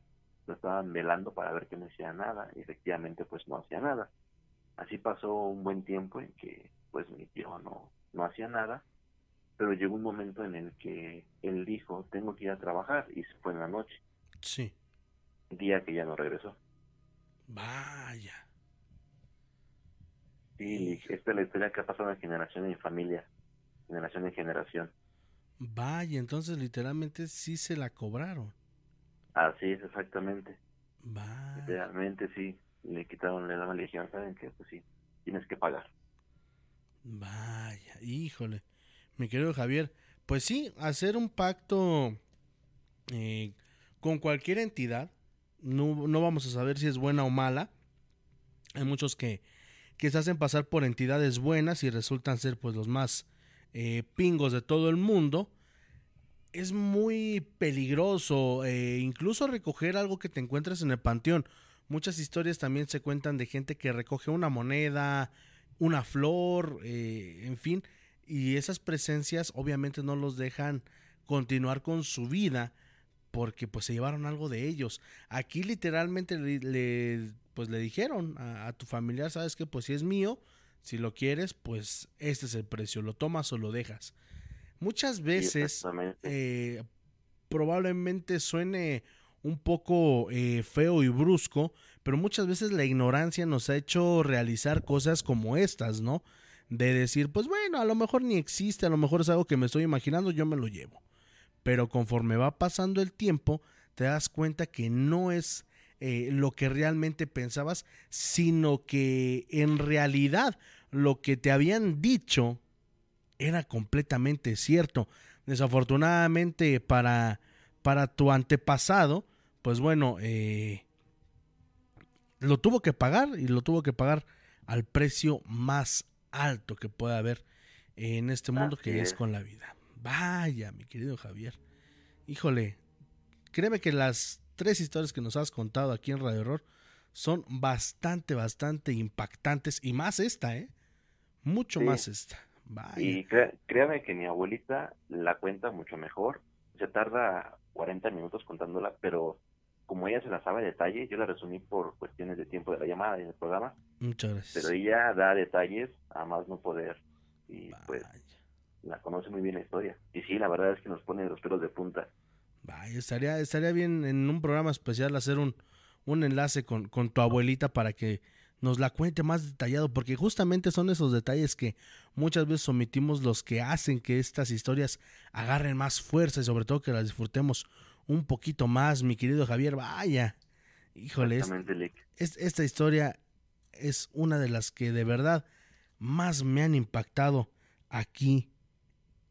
[SPEAKER 7] lo estaban velando para ver que no hacía nada y efectivamente pues no hacía nada. Así pasó un buen tiempo en que pues mi tío no, no hacía nada, pero llegó un momento en el que él dijo tengo que ir a trabajar y se fue en la noche.
[SPEAKER 2] Sí.
[SPEAKER 7] Día que ya no regresó.
[SPEAKER 2] Vaya.
[SPEAKER 7] Sí, esta es la historia que ha pasado de generación en familia, generación en generación.
[SPEAKER 2] Vaya, entonces literalmente sí se la cobraron.
[SPEAKER 7] Así es, exactamente.
[SPEAKER 2] Vaya.
[SPEAKER 7] Literalmente sí, le quitaron, le daban legión, saben que pues sí, tienes que pagar.
[SPEAKER 2] Vaya, híjole, mi querido Javier, pues sí, hacer un pacto eh, con cualquier entidad, no, no vamos a saber si es buena o mala. Hay muchos que que se hacen pasar por entidades buenas y resultan ser pues los más eh, pingos de todo el mundo. Es muy peligroso, eh, incluso recoger algo que te encuentres en el panteón. Muchas historias también se cuentan de gente que recoge una moneda, una flor, eh, en fin, y esas presencias obviamente no los dejan continuar con su vida porque pues se llevaron algo de ellos. Aquí literalmente le, pues le dijeron a, tu familiar, sabes que pues si es mío, si lo quieres, pues este es el precio, lo tomas o lo dejas. Muchas veces eh, probablemente suene un poco eh, feo y brusco, pero muchas veces la ignorancia nos ha hecho realizar cosas como estas, ¿no? De decir, pues bueno, a lo mejor ni existe, a lo mejor es algo que me estoy imaginando, yo me lo llevo. Pero conforme va pasando el tiempo, te das cuenta que no es eh, lo que realmente pensabas, sino que en realidad lo que te habían dicho era completamente cierto. Desafortunadamente para, para tu antepasado, pues bueno, eh, lo tuvo que pagar y lo tuvo que pagar al precio más alto que pueda haber en este mundo que es. con la vida. Vaya, mi querido Javier. Híjole, créeme que las tres historias que nos has contado aquí en Radio Horror son bastante, bastante impactantes y más esta, ¿eh? Mucho más esta. Vaya.
[SPEAKER 7] Y créame que mi abuelita la cuenta mucho mejor. Se tarda 40 minutos contándola, pero como ella se la sabe a detalle, yo la resumí por cuestiones de tiempo de la llamada y del programa.
[SPEAKER 2] Muchas gracias.
[SPEAKER 7] Pero ella da detalles a más no poder. Y pues la conoce muy bien la historia. Y sí, la verdad es que nos pone los pelos de punta.
[SPEAKER 2] Vaya, estaría, estaría bien en un programa especial hacer un, un enlace con, con tu abuelita para que nos la cuente más detallado, porque justamente son esos detalles que muchas veces omitimos los que hacen que estas historias agarren más fuerza y sobre todo que las disfrutemos un poquito más, mi querido Javier. Vaya, híjole, es, esta historia es una de las que de verdad más me han impactado aquí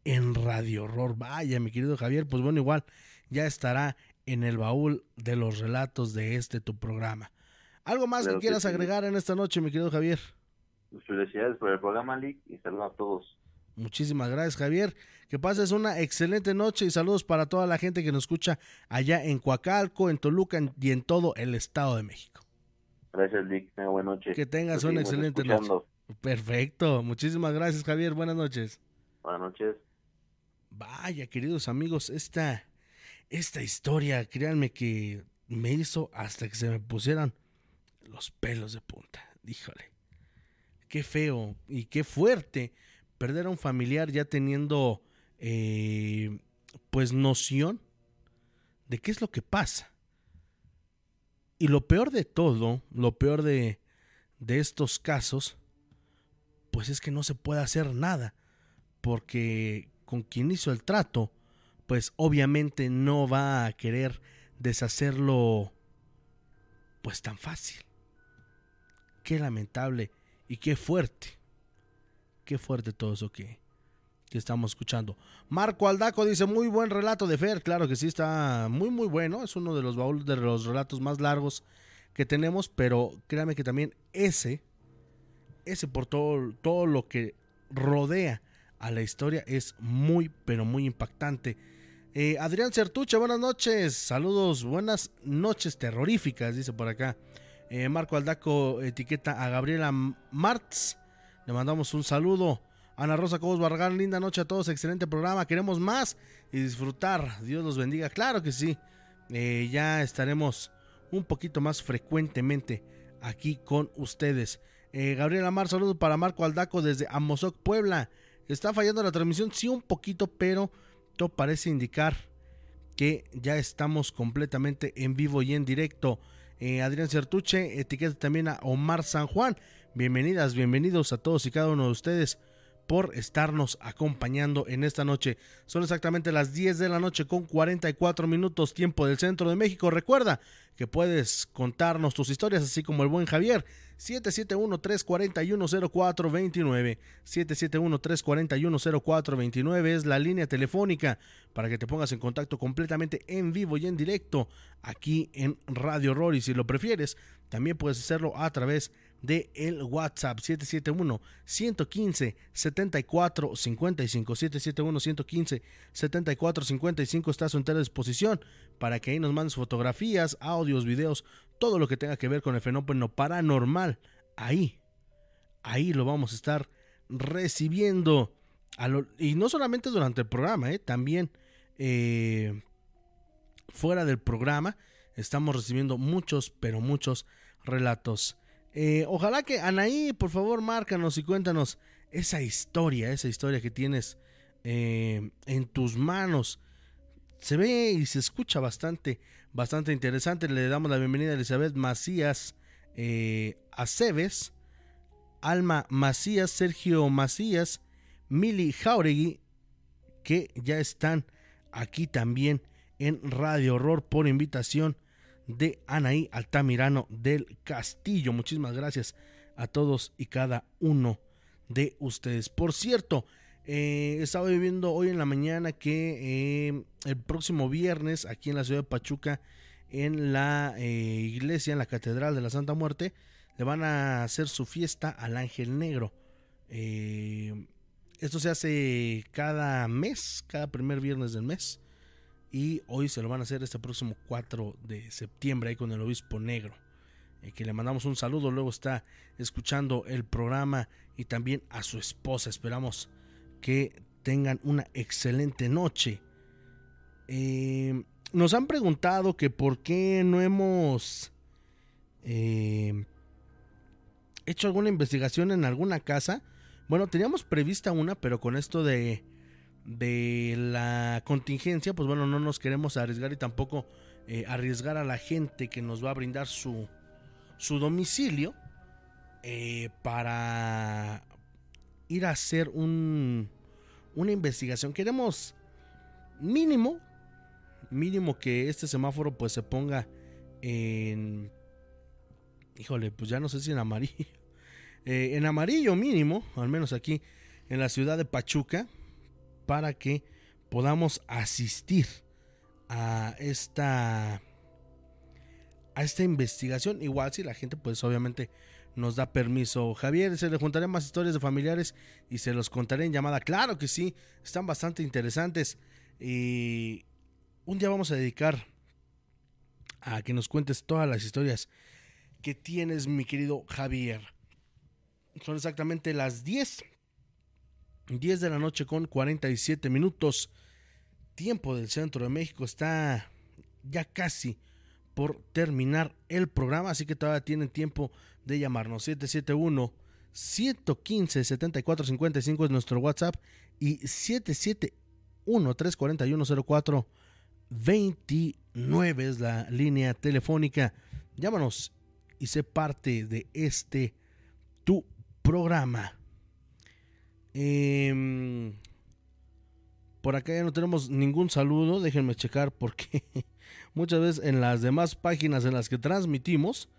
[SPEAKER 2] en Radio Horror. Vaya, mi querido Javier, pues bueno, igual ya estará en el baúl de los relatos de este tu programa. ¿Algo más que quieras agregar en esta noche, mi querido Javier?
[SPEAKER 7] Felicidades por el programa, Lick, y saludos a todos.
[SPEAKER 2] Muchísimas gracias, Javier. Que pases una excelente noche y saludos para toda la gente que nos escucha allá en Coacalco, en Toluca y en todo el Estado de México.
[SPEAKER 7] Gracias, Lick. buena noche.
[SPEAKER 2] Que tengas una excelente noche. Perfecto. Muchísimas gracias, Javier. Buenas noches.
[SPEAKER 7] Buenas noches.
[SPEAKER 2] Vaya, queridos amigos, esta, esta historia, créanme que me hizo hasta que se me pusieran los pelos de punta. Híjole. Qué feo y qué fuerte perder a un familiar ya teniendo eh, pues noción de qué es lo que pasa. Y lo peor de todo, lo peor de, de estos casos, pues es que no se puede hacer nada, porque con quien hizo el trato, pues obviamente no va a querer deshacerlo pues tan fácil. Qué lamentable y qué fuerte Qué fuerte todo eso que, que estamos escuchando. Marco Aldaco dice, muy buen relato de Fer. Claro que sí, está muy, muy bueno. Es uno de los baúles de los relatos más largos que tenemos, pero créame que también ese, ese por todo, todo lo que rodea a la historia es muy, pero muy impactante. Eh, Adrián Certuche, buenas noches. Saludos, buenas noches terroríficas, dice por acá. Eh, Marco Aldaco etiqueta a Gabriela Martz. Le mandamos un saludo. Ana Rosa Cobos Barragán, linda noche a todos, excelente programa. Queremos más y disfrutar. Dios los bendiga. Claro que sí. Eh, ya estaremos un poquito más frecuentemente aquí con ustedes. Eh, Gabriel Amar, saludo para Marco Aldaco desde Amozoc, Puebla. Está fallando la transmisión, sí, un poquito, pero todo parece indicar que ya estamos completamente en vivo y en directo. Eh, Adrián Certuche, etiqueta también a Omar San Juan. Bienvenidas, bienvenidos a todos y cada uno de ustedes por estarnos acompañando en esta noche. Son exactamente las 10 de la noche con 44 minutos tiempo del centro de México. Recuerda que puedes contarnos tus historias así como el buen Javier 771-341-0429. 771-341-0429 es la línea telefónica para que te pongas en contacto completamente en vivo y en directo aquí en Radio Rory. Si lo prefieres, también puedes hacerlo a través de el WhatsApp 771 115 74 55 771 115 74 55 está a su entera disposición para que ahí nos mandes fotografías, audios, videos, todo lo que tenga que ver con el fenómeno paranormal. Ahí, ahí lo vamos a estar recibiendo. y no solamente durante el programa, ¿eh? también eh, fuera del programa estamos recibiendo muchos, pero muchos relatos eh, ojalá que Anaí, por favor, márcanos y cuéntanos esa historia, esa historia que tienes eh, en tus manos. Se ve y se escucha bastante, bastante interesante. Le damos la bienvenida a Elizabeth Macías eh, Aceves, Alma Macías, Sergio Macías, Mili Jauregui, que ya están aquí también en Radio Horror por invitación de Anaí Altamirano del Castillo. Muchísimas gracias a todos y cada uno de ustedes. Por cierto, eh, estaba viviendo hoy en la mañana que eh, el próximo viernes aquí en la ciudad de Pachuca, en la eh, iglesia, en la Catedral de la Santa Muerte, le van a hacer su fiesta al Ángel Negro. esto se hace cada mes, cada primer viernes del mes. Y hoy se lo van a hacer este próximo 4 de septiembre ahí con el obispo negro. que le mandamos un saludo, luego está escuchando el programa y también a su esposa. Esperamos que tengan una excelente noche. Eh, nos han preguntado que por qué no hemos eh, hecho alguna investigación en alguna casa. Bueno, teníamos prevista una, pero con esto de, de la contingencia, pues bueno, no nos queremos arriesgar y tampoco eh, arriesgar a la gente que nos va a brindar su, su domicilio para ir a hacer un, una investigación. Queremos mínimo, mínimo que este semáforo pues se ponga en... Híjole, pues ya no sé si en amarillo. Eh, en amarillo mínimo, al menos aquí en la ciudad de Pachuca, para que podamos asistir a esta a esta investigación. Igual si la gente pues obviamente nos da permiso. Javier, se le juntaré más historias de familiares y se los contaré en llamada. Claro que sí, están bastante interesantes. Y un día vamos a dedicar a que nos cuentes todas las historias que tienes, mi querido Javier. Son exactamente las 10. 10 de la noche con 47 minutos. Tiempo del centro de México. Está ya casi por terminar el programa, así que todavía tienen tiempo de llamarnos. 771 115 7455 es nuestro WhatsApp y 771 341 04 29 es la línea telefónica. Llámanos y sé parte de este tu programa. Eh, por acá ya no tenemos ningún saludo, déjenme checar porque muchas veces en las demás páginas en las que transmitimos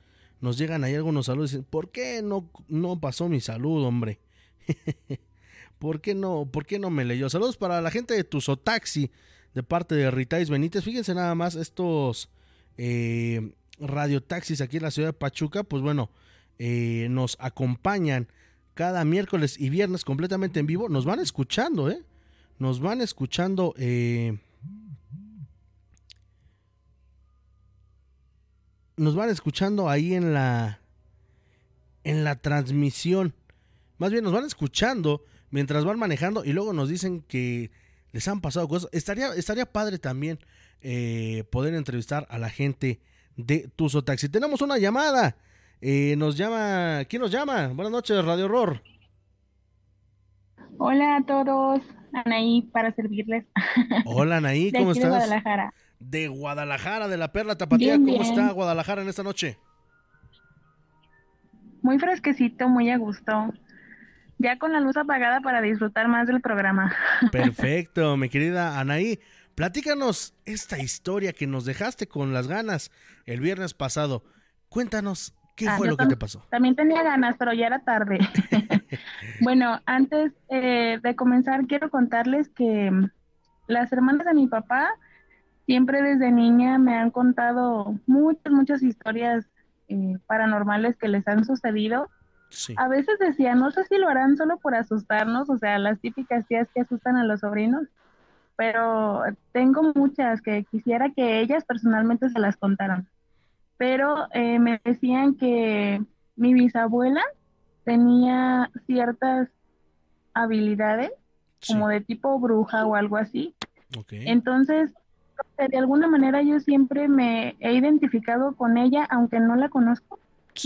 [SPEAKER 2] nos llegan ahí algunos saludos dicen, ¿por qué no, no pasó mi saludo, hombre? ¿Por qué no, por qué no me leyó? Saludos para la gente de Tuzotaxi de parte de Ritais Benítez. Fíjense nada más estos eh, radiotaxis aquí en la ciudad de Pachuca, pues bueno, eh, nos acompañan cada miércoles y viernes completamente en vivo. Nos van escuchando, ¿eh? nos van escuchando eh, nos van escuchando ahí en la en la transmisión más bien nos van escuchando mientras van manejando y luego nos dicen que les han pasado cosas estaría estaría padre también eh, poder entrevistar a la gente de Tuzo Taxi tenemos una llamada eh, nos llama quién nos llama buenas noches Radio Horror
[SPEAKER 8] Hola a todos, Anaí, para servirles.
[SPEAKER 2] Hola Anaí, ¿cómo estás?
[SPEAKER 8] De Guadalajara.
[SPEAKER 2] De Guadalajara, de la Perla Tapatía, ¿cómo está Guadalajara en esta noche?
[SPEAKER 8] Muy fresquecito, muy a gusto. Ya con la luz apagada para disfrutar más del programa.
[SPEAKER 2] Perfecto, mi querida Anaí. Platícanos esta historia que nos dejaste con las ganas el viernes pasado. Cuéntanos ¿Qué ah, fue lo que te pasó?
[SPEAKER 8] También tenía ganas, pero ya era tarde. bueno, antes eh, de comenzar, quiero contarles que mm, las hermanas de mi papá siempre desde niña me han contado muchas, muchas historias eh, paranormales que les han sucedido. A veces decía, no sé si lo harán solo por asustarnos, o sea, las típicas tías que asustan a los sobrinos, pero tengo muchas que quisiera que ellas personalmente se las contaran pero eh, me decían que mi bisabuela tenía ciertas habilidades, como de tipo bruja o algo así. Entonces, de alguna manera yo siempre me he identificado con ella, aunque no la conozco,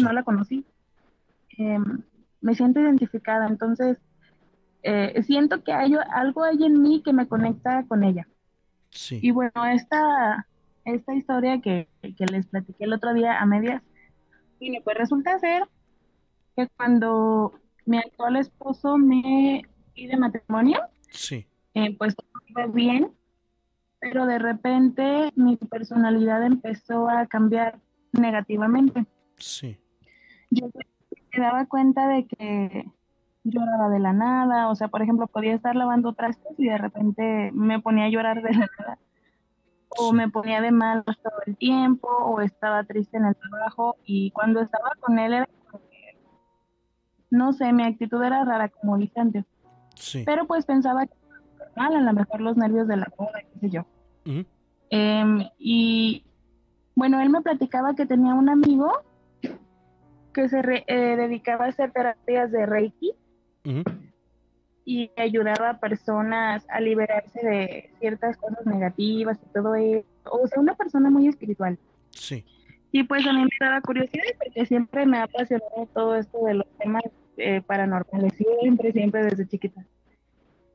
[SPEAKER 8] no la conocí. Em, me siento identificada, entonces eh, siento que hay algo hay en mí que me conecta con ella. Y bueno, esta esta historia que, les platiqué el otro día a medias. Y pues resulta ser que cuando mi actual esposo me pide matrimonio,
[SPEAKER 2] sí.
[SPEAKER 8] Eh, pues todo bien, pero de repente mi personalidad empezó a cambiar negativamente.
[SPEAKER 2] Sí.
[SPEAKER 8] Yo me daba cuenta de que lloraba de la nada, o sea, por ejemplo, podía estar lavando trastes y de repente me ponía a llorar de la nada, o
[SPEAKER 2] Sí.
[SPEAKER 8] me ponía de mal todo el tiempo, o estaba triste en el trabajo, y cuando estaba con él era no sé, mi actitud era rara, como dije antes,
[SPEAKER 2] Sí.
[SPEAKER 8] pero pues pensaba que normal, a lo mejor los nervios de la boda, qué sé yo. Em, y bueno, él me platicaba que tenía un amigo que se re- eh, dedicaba a hacer terapias de Reiki. Y ayudaba a personas a liberarse de ciertas cosas negativas y todo eso. O sea, una persona muy espiritual.
[SPEAKER 2] Sí.
[SPEAKER 8] Y pues a mí me daba curiosidad porque siempre me ha apasionado todo esto de los temas eh, paranormales, siempre, siempre desde chiquita.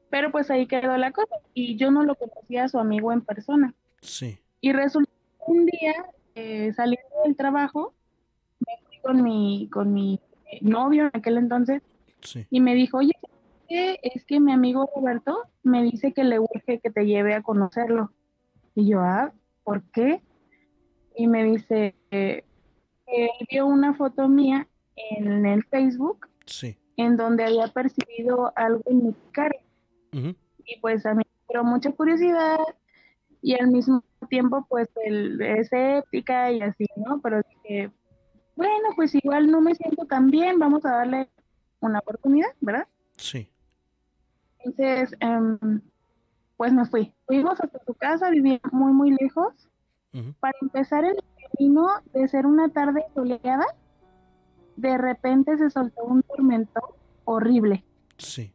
[SPEAKER 8] Pero pues ahí quedó la cosa y yo no lo conocía a su amigo en persona.
[SPEAKER 2] Sí.
[SPEAKER 8] Y resultó que un día, eh, saliendo del trabajo, me fui con mi, con mi novio en aquel entonces
[SPEAKER 2] Sí.
[SPEAKER 8] y me dijo, oye, ¿qué? es que mi amigo Roberto me dice que le urge que te lleve a conocerlo. Y yo, ah, ¿por qué? Y me dice eh, que él vio una foto mía en el Facebook
[SPEAKER 2] Sí.
[SPEAKER 8] en donde había percibido algo en mi cara y pues a mí me dio mucha curiosidad y al mismo tiempo pues el escéptica y así, ¿no? Pero dije, bueno, pues igual no me siento tan bien, vamos a darle una oportunidad, ¿verdad?
[SPEAKER 2] Sí.
[SPEAKER 8] Entonces, em, pues me fui. Fuimos hasta su casa, vivía muy, muy lejos. Para empezar el camino de ser una tarde soleada, de repente se soltó un tormento horrible.
[SPEAKER 2] Sí.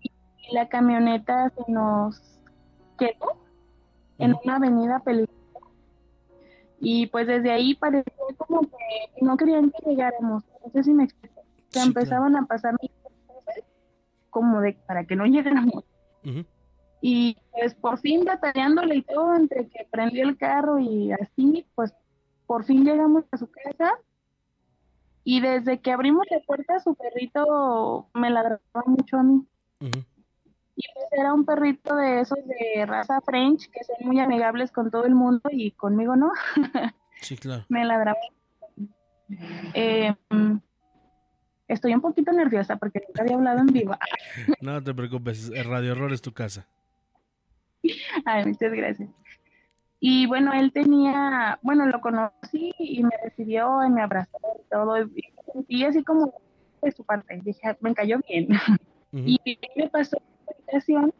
[SPEAKER 8] y la camioneta se nos quedó en una avenida peligrosa. Y pues desde ahí parecía como que no querían que llegáramos. No sé si me explico. Se
[SPEAKER 2] Sí,
[SPEAKER 8] empezaban a pasar cosas como de para que no llegáramos.
[SPEAKER 2] Ujú.
[SPEAKER 8] Y pues por fin batallándole y todo, entre que prendió el carro y así, pues por fin llegamos a su casa. Y desde que abrimos la puerta, su perrito me ladraba mucho a mí. Y pues era un perrito de esos de raza French que son muy amigables con todo el mundo y conmigo no.
[SPEAKER 2] Sí, claro.
[SPEAKER 8] Me ladraba. Eh, estoy un poquito nerviosa porque nunca había hablado en vivo.
[SPEAKER 2] No te preocupes. el Radio Horror es tu casa.
[SPEAKER 8] Ay, muchas gracias. Y bueno, él tenía, bueno, lo conocí y me recibió y me abrazó y todo. Y así como de su parte. Dije, "Ah, me cayó bien.
[SPEAKER 2] Ujú.
[SPEAKER 8] Y me pasó la invitación,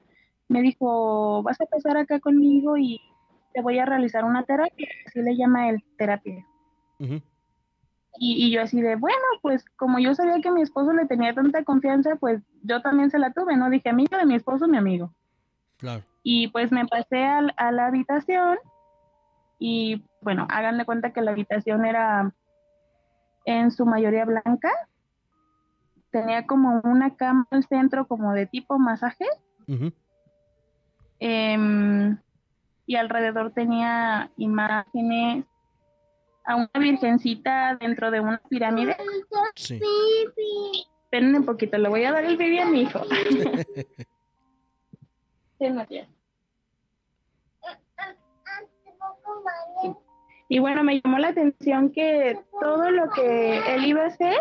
[SPEAKER 8] me dijo, vas a pasar acá conmigo y te voy a realizar una terapia, así le llama él, terapia.
[SPEAKER 2] Ujú.
[SPEAKER 8] Y, y yo así de, bueno, pues como yo sabía que mi esposo le tenía tanta confianza, pues yo también se la tuve, ¿no? Dije, amigo de mi esposo, mi amigo.
[SPEAKER 2] Claro.
[SPEAKER 8] Y pues me pasé al- a, la habitación y bueno, hagan de cuenta que la habitación era en su mayoría blanca. Tenía como una cama al centro como de tipo masaje em, y alrededor tenía imágenes a una virgencita dentro de una pirámide.
[SPEAKER 2] Sí.
[SPEAKER 8] Esperen un poquito, le voy a dar el baby a mi hijo. Sí, Matías. Y bueno, me llamó la atención que todo lo que él iba a hacer,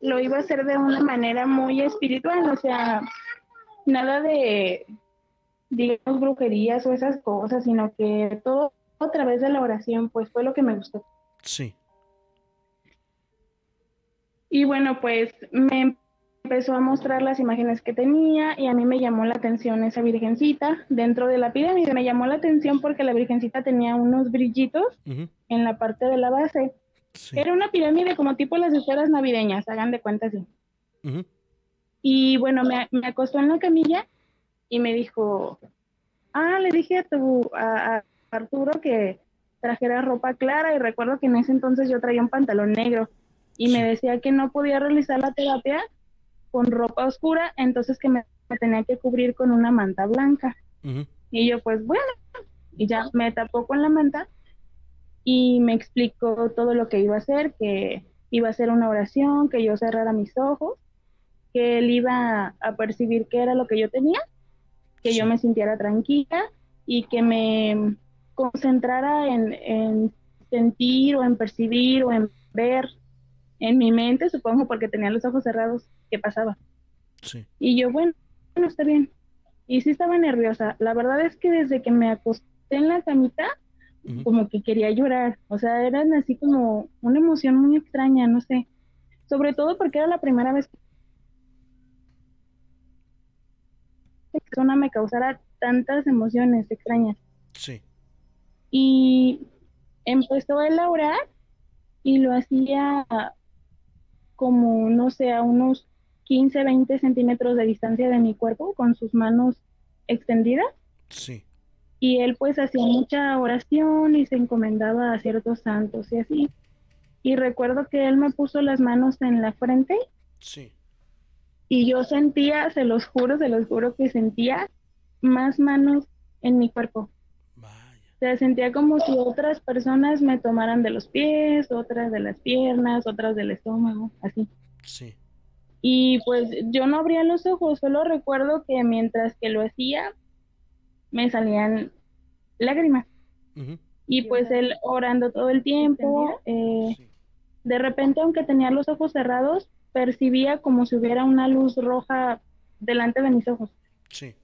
[SPEAKER 8] lo iba a hacer de una manera muy espiritual, o sea, nada de, digamos, brujerías o esas cosas, sino que todo a través de la oración, pues fue lo que me gustó.
[SPEAKER 2] Sí.
[SPEAKER 8] Y bueno, pues me empezó a mostrar las imágenes que tenía y a mí me llamó la atención esa virgencita dentro de la pirámide. Me llamó la atención porque la virgencita tenía unos brillitos en la parte de la base.
[SPEAKER 2] Sí.
[SPEAKER 8] Era una pirámide como tipo las esferas navideñas, hagan de cuenta así. Y bueno, me, me acostó en la camilla y me dijo, ah, le dije a tu, a Arturo que trajera ropa clara y recuerdo que en ese entonces yo traía un pantalón negro y me decía que no podía realizar la terapia con ropa oscura, entonces que me, me tenía que cubrir con una manta blanca. Y yo pues bueno, y ya me tapó con la manta y me explicó todo lo que iba a hacer, que iba a hacer una oración, que yo cerrara mis ojos, que él iba a percibir qué era lo que yo tenía, que yo me sintiera tranquila y que me concentrara en, en sentir o en percibir o en ver en mi mente, supongo porque tenía los ojos cerrados, qué pasaba.
[SPEAKER 2] Sí.
[SPEAKER 8] Y yo, bueno, bueno, está bien. Y sí estaba nerviosa. La verdad es que desde que me acosté en la camita, como que quería llorar. O sea, eran así como una emoción muy extraña, no sé. Sobre todo porque era la primera vez que esa persona me causara tantas emociones extrañas.
[SPEAKER 2] Sí.
[SPEAKER 8] Y empezó él a orar y lo hacía como, no sé, a unos 15, 20 centímetros de distancia de mi cuerpo con sus manos extendidas.
[SPEAKER 2] Sí.
[SPEAKER 8] Y él pues hacía mucha oración y se encomendaba a ciertos santos y así. Y recuerdo que él me puso las manos en la frente
[SPEAKER 2] Sí.
[SPEAKER 8] y yo sentía, se los juro, se los juro que sentía más manos en mi cuerpo. Sea, sentía como si otras personas me tomaran de los pies, otras de las piernas, otras del estómago, así.
[SPEAKER 2] Sí.
[SPEAKER 8] Y pues yo no abría los ojos, solo recuerdo que mientras que lo hacía, me salían lágrimas. Y pues él orando todo el tiempo, eh,
[SPEAKER 2] Sí.
[SPEAKER 8] de repente, aunque tenía los ojos cerrados, percibía como si hubiera una luz roja delante de mis ojos.
[SPEAKER 2] Sí.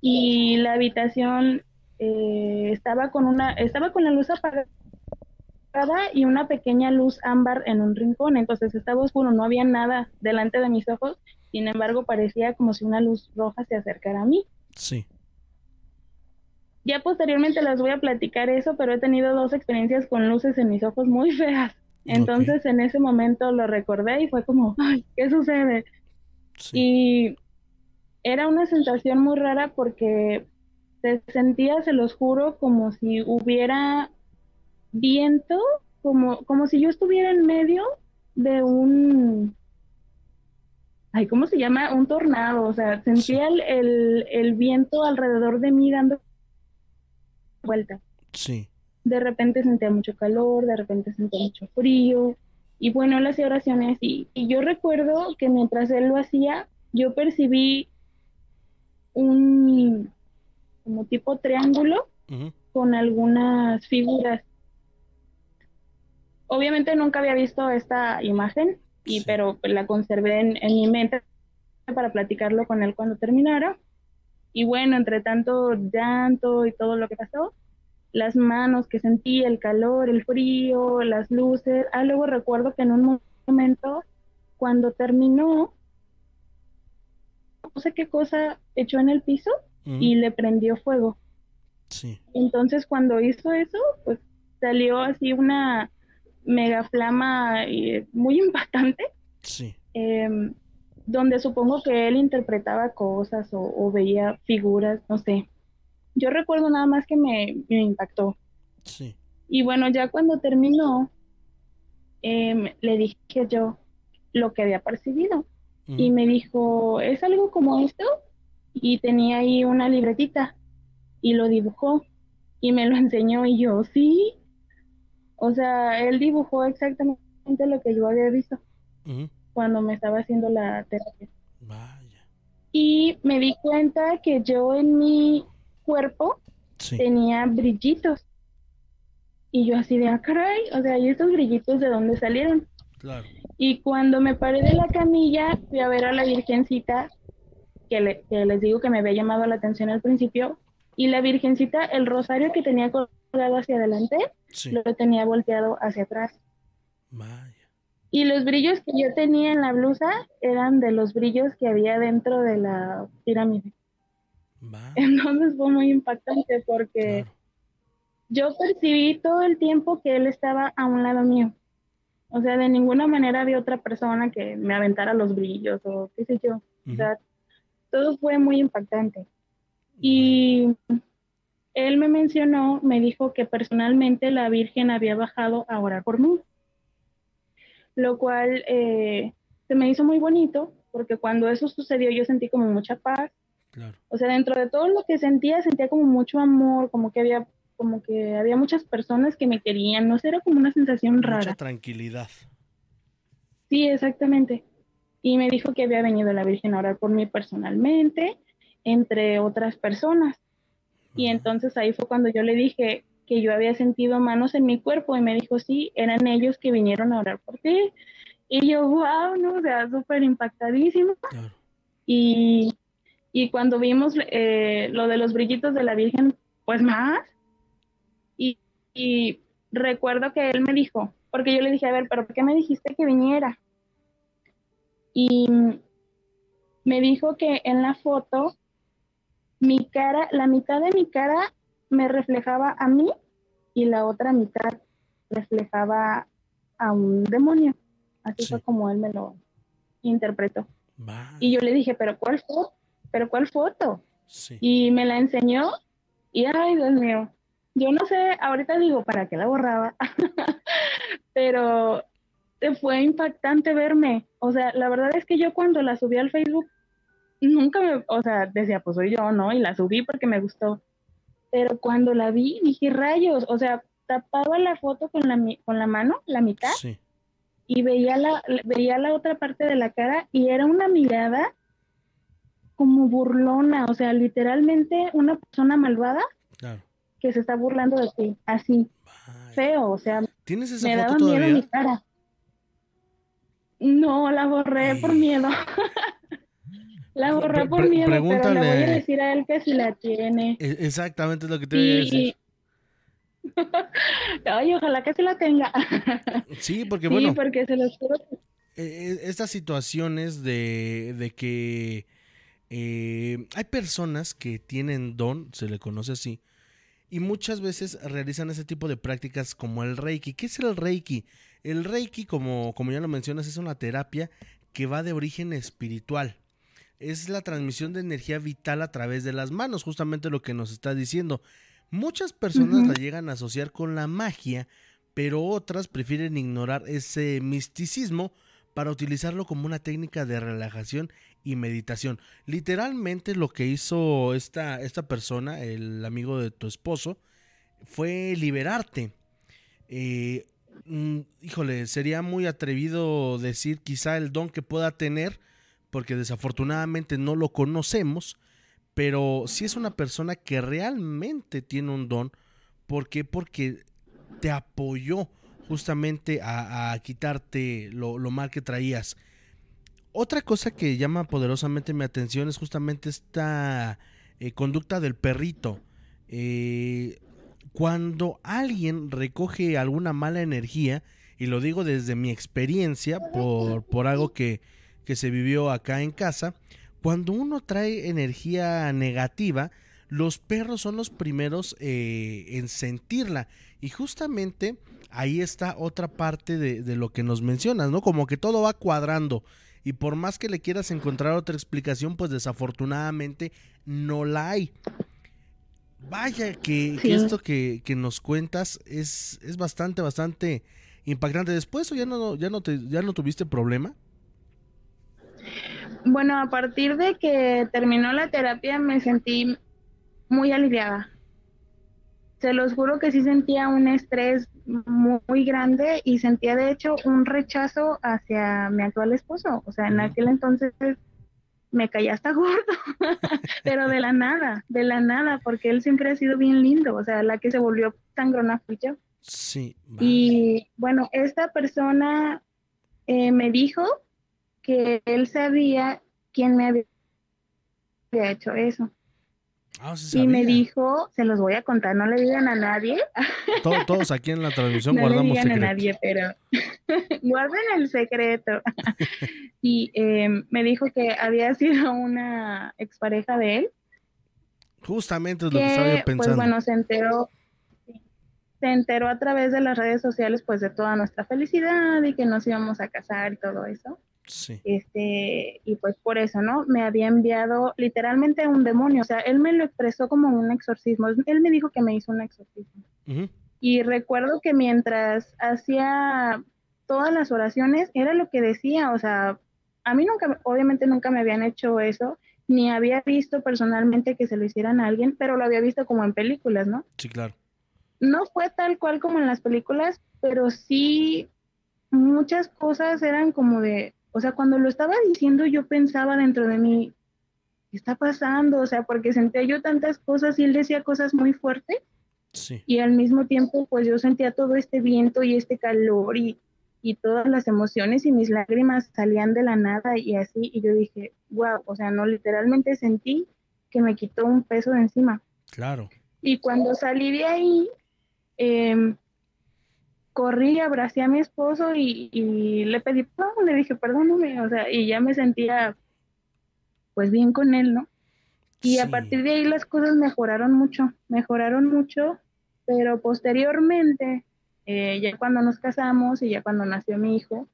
[SPEAKER 8] Y la habitación eh, estaba con una, estaba con la luz apagada y una pequeña luz ámbar en un rincón, entonces estaba oscuro, no había nada delante de mis ojos, sin embargo parecía como si una luz roja se acercara a mí.
[SPEAKER 2] Sí.
[SPEAKER 8] Ya posteriormente les voy a platicar eso, pero he tenido dos experiencias con luces en mis ojos muy feas. Entonces en ese momento lo recordé y fue como, ay, ¿qué sucede?
[SPEAKER 2] Sí.
[SPEAKER 8] Y era una sensación muy rara porque se sentía, se los juro, como si hubiera viento, como, como si yo estuviera en medio de un, ay, ¿cómo se llama? Un tornado, o sea, sentía el, el, el viento alrededor de mí dando vuelta.
[SPEAKER 2] Sí.
[SPEAKER 8] De repente sentía mucho calor, de repente sentía mucho frío. Y bueno, él hacía oraciones y, y yo recuerdo que mientras él lo hacía, yo percibí un como tipo triángulo con algunas figuras. Obviamente nunca había visto esta imagen, y,
[SPEAKER 2] Sí.
[SPEAKER 8] pero la conservé en, en mi mente para platicarlo con él cuando terminara. Y bueno, entre tanto llanto y todo lo que pasó, las manos que sentí, el calor, el frío, las luces. Ah, luego recuerdo que en un momento, cuando terminó, no sé qué cosa echó en el piso Y le prendió fuego.
[SPEAKER 2] Sí.
[SPEAKER 8] Entonces, cuando hizo eso, pues salió así una mega flama eh, muy impactante,
[SPEAKER 2] Sí.
[SPEAKER 8] em, donde supongo que él interpretaba cosas o, o veía figuras, no sé. Yo recuerdo nada más que me, me impactó.
[SPEAKER 2] Sí.
[SPEAKER 8] Y bueno, ya cuando terminó, em, le dije yo lo que había percibido. Y me dijo, ¿es algo como esto? Y tenía ahí una libretita y lo dibujó y me lo enseñó y yo, sí. O sea, él dibujó exactamente lo que yo había visto cuando me estaba haciendo la terapia.
[SPEAKER 2] Vaya.
[SPEAKER 8] Y me di cuenta que yo en mi cuerpo
[SPEAKER 2] Sí.
[SPEAKER 8] tenía brillitos. Y yo así de, ah, caray, o sea, ¿y estos brillitos de dónde salieron?
[SPEAKER 2] Claro.
[SPEAKER 8] Y cuando me paré de la camilla, fui a ver a la Virgencita, que, le- que les digo que me había llamado la atención al principio, y la Virgencita, el rosario que tenía colgado hacia adelante,
[SPEAKER 2] Sí.
[SPEAKER 8] lo tenía volteado hacia atrás.
[SPEAKER 2] Vaya.
[SPEAKER 8] Y los brillos que yo tenía en la blusa eran de los brillos que había dentro de la pirámide.
[SPEAKER 2] Vaya.
[SPEAKER 8] Entonces fue muy impactante porque
[SPEAKER 2] Claro.
[SPEAKER 8] yo percibí todo el tiempo que él estaba a un lado mío. O sea, de ninguna manera había otra persona que me aventara los brillos o qué sé yo. O sea, todo fue muy impactante. Y él me mencionó, me dijo que personalmente la Virgen había bajado a orar por mí. Lo cual eh, se me hizo muy bonito porque cuando eso sucedió yo sentí como mucha paz.
[SPEAKER 2] Claro.
[SPEAKER 8] O sea, dentro de todo lo que sentía, sentía como mucho amor, como que había, como que había muchas personas que me querían. No sé, era como una sensación
[SPEAKER 2] Mucha
[SPEAKER 8] rara.
[SPEAKER 2] tranquilidad.
[SPEAKER 8] Sí, exactamente. Y me dijo que había venido la Virgen a orar por mí personalmente, entre otras personas. Y entonces ahí fue cuando yo le dije que yo había sentido manos en mi cuerpo y me dijo, sí, eran ellos que vinieron a orar por ti. Y yo, wow, no, o sea, súper impactadísimo. Y, y, cuando vimos eh, lo de los brillitos de la Virgen, pues más. Y, y recuerdo que él me dijo, porque yo le dije, a ver, pero ¿por qué me dijiste que viniera? Y me dijo que en la foto mi cara, la mitad de mi cara me reflejaba a mí y la otra mitad reflejaba a un demonio. Así fue como él me lo interpretó. Y yo le dije, pero ¿cuál foto? ¿Pero cuál foto? Y me la enseñó y, ay, Dios mío, yo no sé, ahorita digo, ¿para qué la borraba? pero fue impactante verme. O sea, la verdad es que yo cuando la subí al Facebook, nunca me, o sea, decía, pues soy yo, ¿no? Y la subí porque me gustó. Pero cuando la vi, dije, rayos, o sea, tapaba la foto con la, con la mano, la mitad, y veía la, veía la otra parte de la cara y era una mirada como burlona, o sea, literalmente una persona malvada que se está burlando de ti, así, feo, o sea,
[SPEAKER 2] ¿Tienes esa me foto daba miedo mi cara.
[SPEAKER 8] No, la borré por miedo. la borré por miedo, pero le voy a decir a él que si la tiene.
[SPEAKER 2] E, exactamente es lo que te voy a decir.
[SPEAKER 8] Ay, ojalá que se la tenga.
[SPEAKER 2] sí, porque bueno.
[SPEAKER 8] Sí, porque se los juro.
[SPEAKER 2] E, e, estas situaciones de, de que eh, hay personas que tienen don, se le conoce así, y muchas veces realizan ese tipo de prácticas como el Reiki. ¿Qué es el Reiki? El Reiki, como, como ya lo mencionas, es una terapia que va de origen espiritual. Es la transmisión de energía vital a través de las manos, justamente lo que nos está diciendo. Muchas personas la llegan a asociar con la magia, pero otras prefieren ignorar ese misticismo para utilizarlo como una técnica de relajación y meditación. Literalmente lo que hizo esta, esta persona, el amigo de tu esposo, fue liberarte. Eh, mm, híjole, sería muy atrevido decir quizá el don que pueda tener, porque desafortunadamente no lo conocemos, pero si es una persona que realmente tiene un don, ¿por qué? Porque te apoyó justamente a, quitarte lo, mal que traías. Otra cosa que llama poderosamente mi atención es justamente esta eh, conducta del perrito. Eh, cuando alguien recoge alguna mala energía, y lo digo desde mi experiencia, por, por algo que, que se vivió acá en casa, cuando uno trae energía negativa, los perros son los primeros eh, en sentirla. Y justamente ahí está otra parte de, lo que nos mencionas, ¿no? Como que todo va cuadrando. Y por más que le quieras encontrar otra explicación, pues desafortunadamente no la hay. Vaya que, esto que, nos cuentas es, es bastante, bastante impactante. Después o ya no, ya no te, ya no tuviste problema.
[SPEAKER 8] Bueno, a partir de que terminó la terapia me sentí muy aliviada. Se los juro que sí sentía un estrés muy, grande y sentía de hecho un rechazo hacia mi actual esposo. O sea, en aquel entonces me caía hasta gordo, pero de la nada, de la nada, porque él siempre ha sido bien lindo. O sea, la que se volvió sangrona fui yo.
[SPEAKER 2] Sí.
[SPEAKER 8] Y bueno, esta persona eh, me dijo que él sabía quién me había hecho eso.
[SPEAKER 2] Ah,
[SPEAKER 8] y me dijo, se los voy a contar, no le digan a nadie.
[SPEAKER 2] todos aquí en la transmisión
[SPEAKER 8] no
[SPEAKER 2] guardamos
[SPEAKER 8] le digan a nadie, pero guarden el secreto. y em, me dijo que había sido una expareja de él.
[SPEAKER 2] Justamente es lo que, estaba yo
[SPEAKER 8] pues,
[SPEAKER 2] pensando.
[SPEAKER 8] Pues bueno, se enteró, se enteró a través de las redes sociales pues de toda nuestra felicidad y que nos íbamos a casar y todo eso. Este, y pues por eso, ¿no? Me había enviado literalmente un demonio, o sea, él me lo expresó como un exorcismo, él me dijo que me hizo un exorcismo. Y recuerdo que mientras hacía todas las oraciones, era lo que decía, o sea, a mí nunca, obviamente nunca me habían hecho eso, ni había visto personalmente que se lo hicieran a alguien, pero lo había visto como en películas, ¿no?
[SPEAKER 2] Sí, claro.
[SPEAKER 8] No fue tal cual como en las películas, pero sí muchas cosas eran como de, o sea, cuando lo estaba diciendo yo pensaba dentro de mí, ¿qué está pasando? O sea, porque sentía yo tantas cosas y él decía cosas muy fuertes. Y al mismo tiempo, pues yo sentía todo este viento y este calor y, y todas las emociones y mis lágrimas salían de la nada y así. Y yo dije, wow, o sea, no, literalmente sentí que me quitó un peso de encima.
[SPEAKER 2] Claro.
[SPEAKER 8] Y cuando salí de ahí, eh, corrí, abracé a mi esposo y, y le pedí perdón, le dije, perdóname, o sea, y ya me sentía pues bien con él, ¿no? Y a partir de ahí las cosas mejoraron mucho, mejoraron mucho, pero posteriormente, eh, ya cuando nos casamos y ya cuando nació mi hijo,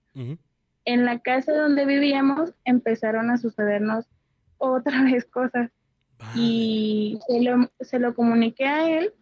[SPEAKER 8] en la casa donde vivíamos empezaron a sucedernos otra vez cosas. Y se lo, se lo comuniqué a él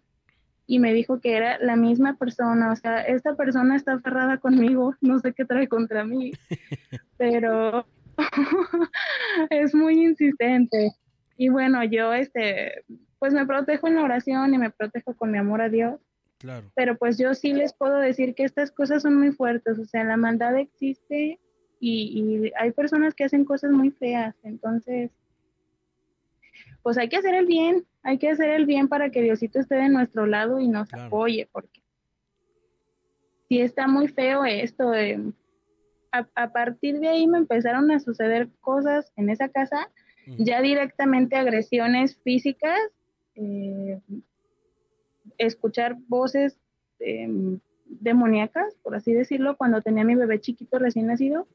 [SPEAKER 8] y me dijo que era la misma persona, o sea, esta persona está aferrada conmigo, no sé qué trae contra mí, pero es muy insistente. Y bueno, yo este pues me protejo en la oración y me protejo con mi amor a Dios.
[SPEAKER 2] Claro.
[SPEAKER 8] Pero pues yo sí les puedo decir que estas cosas son muy fuertes, o sea, la maldad existe y, y hay personas que hacen cosas muy feas, entonces pues hay que hacer el bien, hay que hacer el bien para que Diosito esté de nuestro lado y nos apoye, porque si está muy feo esto. a, partir de ahí me empezaron a suceder cosas en esa casa, ya directamente agresiones físicas, eh, escuchar voces em, demoníacas, por así decirlo, cuando tenía mi bebé chiquito recién nacido.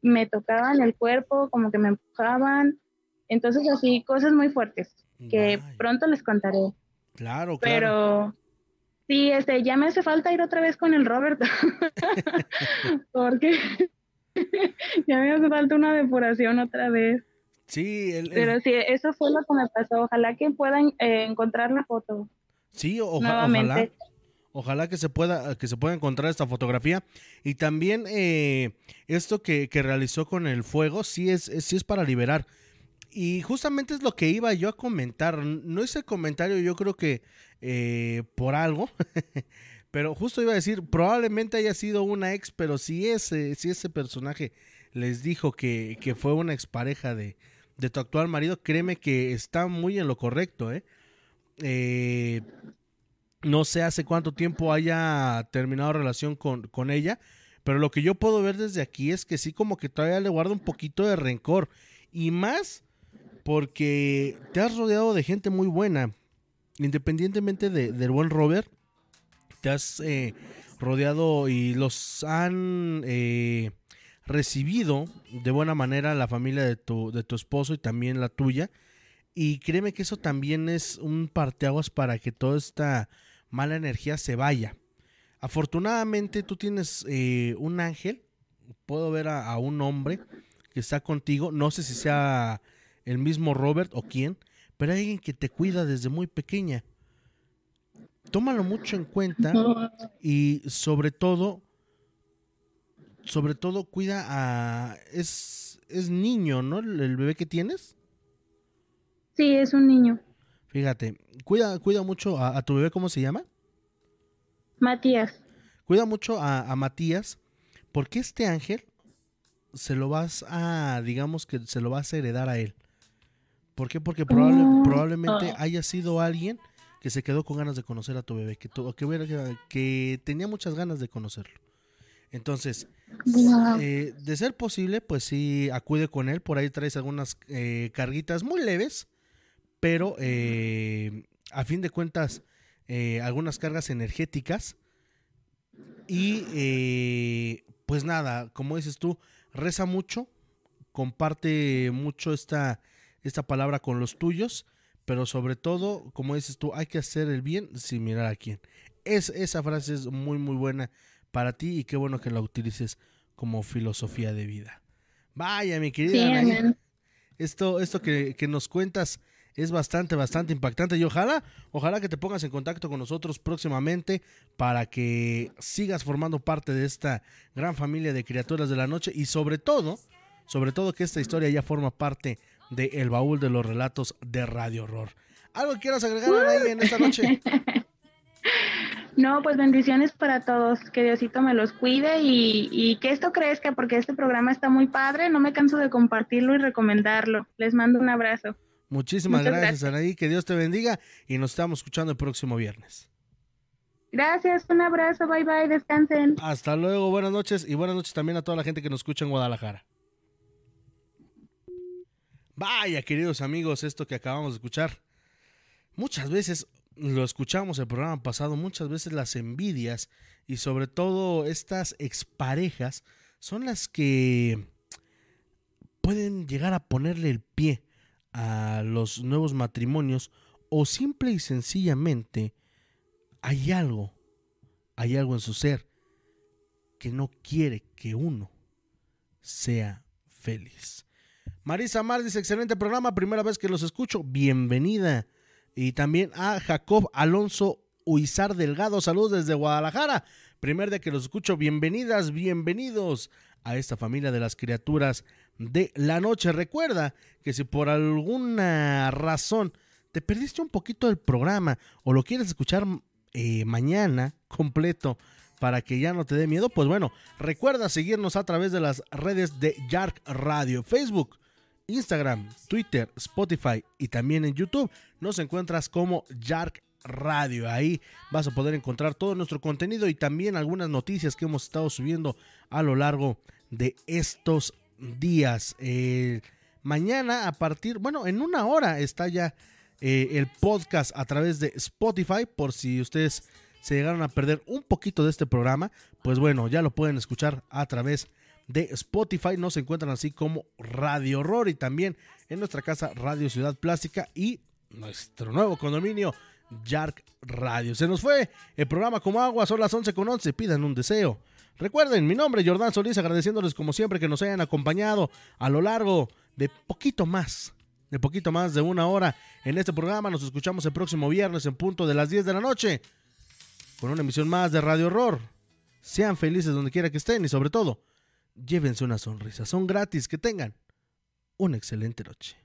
[SPEAKER 8] Me tocaban el cuerpo, como que me empujaban. Entonces, así, cosas muy fuertes que pronto les contaré.
[SPEAKER 2] Claro, claro.
[SPEAKER 8] Pero sí, este, ya me hace falta ir otra vez con el Robert, porque ya me hace falta una depuración otra vez.
[SPEAKER 2] Sí,
[SPEAKER 8] pero sí, eso fue lo que me pasó. Ojalá que puedan eh, encontrar la foto.
[SPEAKER 2] Sí, ojalá. Ojalá que se pueda que se pueda encontrar esta fotografía y también eh, esto que, que, realizó con el fuego sí es, sí es para liberar y justamente es lo que iba yo a comentar. No hice comentario, yo creo que eh, por algo. pero justo iba a decir, probablemente haya sido una ex, pero si ese, si ese personaje les dijo que, que fue una expareja de, de tu actual marido, créeme que está muy en lo correcto, ¿eh? ¿eh? no sé hace cuánto tiempo haya terminado relación con, con ella, pero lo que yo puedo ver desde aquí es que sí como que todavía le guarda un poquito de rencor. Y más porque te has rodeado de gente muy buena. Independientemente de, del buen Robert, te has eh, rodeado y los han eh, recibido de buena manera la familia de tu, de tu esposo y también la tuya. Y créeme que eso también es un parteaguas para que toda esta mala energía se vaya. Afortunadamente tú tienes eh, un ángel, puedo ver a, un hombre que está contigo, no sé si sea el mismo Robert o quién, pero hay alguien que te cuida desde muy pequeña. Tómalo mucho en cuenta y sobre todo, sobre todo cuida a... Es, es niño, ¿no? El, bebé que tienes.
[SPEAKER 8] Sí, es un niño.
[SPEAKER 2] Fíjate, cuida, cuida mucho a, tu bebé, ¿cómo se llama?
[SPEAKER 8] Matías.
[SPEAKER 2] Cuida mucho a, a Matías, porque este ángel se lo vas a, digamos que se lo vas a heredar a él. ¿Por qué? Porque probablemente ah. haya sido alguien que se quedó con ganas de conocer a tu bebé, que, que, que tenía muchas ganas de conocerlo. Entonces, eh, de ser posible, pues sí, acude con él. Por ahí traes algunas eh, carguitas muy leves, pero eh, a fin de cuentas, algunas cargas energéticas. Y pues nada, como dices tú, reza mucho, comparte mucho esta esta palabra con los tuyos, pero sobre todo, como dices tú, hay que hacer el bien sin mirar a quién. Es, esa frase es muy, muy buena para ti y qué bueno que la utilices como filosofía de vida. Vaya, mi querida esto, esto que, que, nos cuentas es bastante, bastante impactante y ojalá, ojalá que te pongas en contacto con nosotros próximamente para que sigas formando parte de esta gran familia de criaturas de la noche y sobre todo, sobre todo que esta historia ya forma parte de El Baúl de los Relatos de Radio Horror. ¿Algo quieras agregar ahí en esta noche?
[SPEAKER 8] No, pues bendiciones para todos, que Diosito me los cuide y, que esto crezca porque este programa está muy padre, no me canso de compartirlo y recomendarlo. Les mando un abrazo.
[SPEAKER 2] Muchísimas
[SPEAKER 8] Muchas
[SPEAKER 2] gracias,
[SPEAKER 8] gracias.
[SPEAKER 2] Anaí. Que Dios te bendiga y nos estamos escuchando el próximo viernes.
[SPEAKER 8] Gracias, un abrazo, bye bye, descansen.
[SPEAKER 2] Hasta luego, buenas noches y buenas noches también a toda la gente que nos escucha en Guadalajara. Vaya, queridos amigos, esto que acabamos de escuchar. Muchas veces lo escuchamos el programa pasado, muchas veces las envidias y sobre todo estas exparejas son las que pueden llegar a ponerle el pie a los nuevos matrimonios o simple y sencillamente hay algo, hay algo en su ser que no quiere que uno sea feliz. Marisa Mar dice, excelente programa, primera vez que los escucho, bienvenida. Y también a Jacob Alonso Huizar Delgado, saludos desde Guadalajara. Primer día que los escucho, bienvenidas, bienvenidos a esta familia de las criaturas de la noche. Recuerda que si por alguna razón te perdiste un poquito del programa o lo quieres escuchar eh, mañana completo para que ya no te dé miedo, pues bueno, recuerda seguirnos a través de las redes de Yark Radio, Facebook, Instagram, Twitter, Spotify y también en YouTube. Nos encuentras como Yark Radio. Ahí vas a poder encontrar todo nuestro contenido y también algunas noticias que hemos estado subiendo a lo largo de estos días. Eh, mañana a partir, bueno, en una hora está ya eh, el podcast a través de Spotify por si ustedes se llegaron a perder un poquito de este programa, pues bueno, ya lo pueden escuchar a través de Spotify. Nos encuentran así como Radio Horror y también en nuestra casa Radio Ciudad Plástica y nuestro nuevo condominio Yark Radio. Se nos fue el programa como agua, son las 11 con 11, pidan un deseo. Recuerden, mi nombre es Jordán Solís, agradeciéndoles como siempre que nos hayan acompañado a lo largo de poquito más, de poquito más de una hora en este programa. Nos escuchamos el próximo viernes en punto de las 10 de la noche con una emisión más de Radio Horror. Sean felices donde quiera que estén y sobre todo, llévense una sonrisa. Son gratis, que tengan una excelente noche.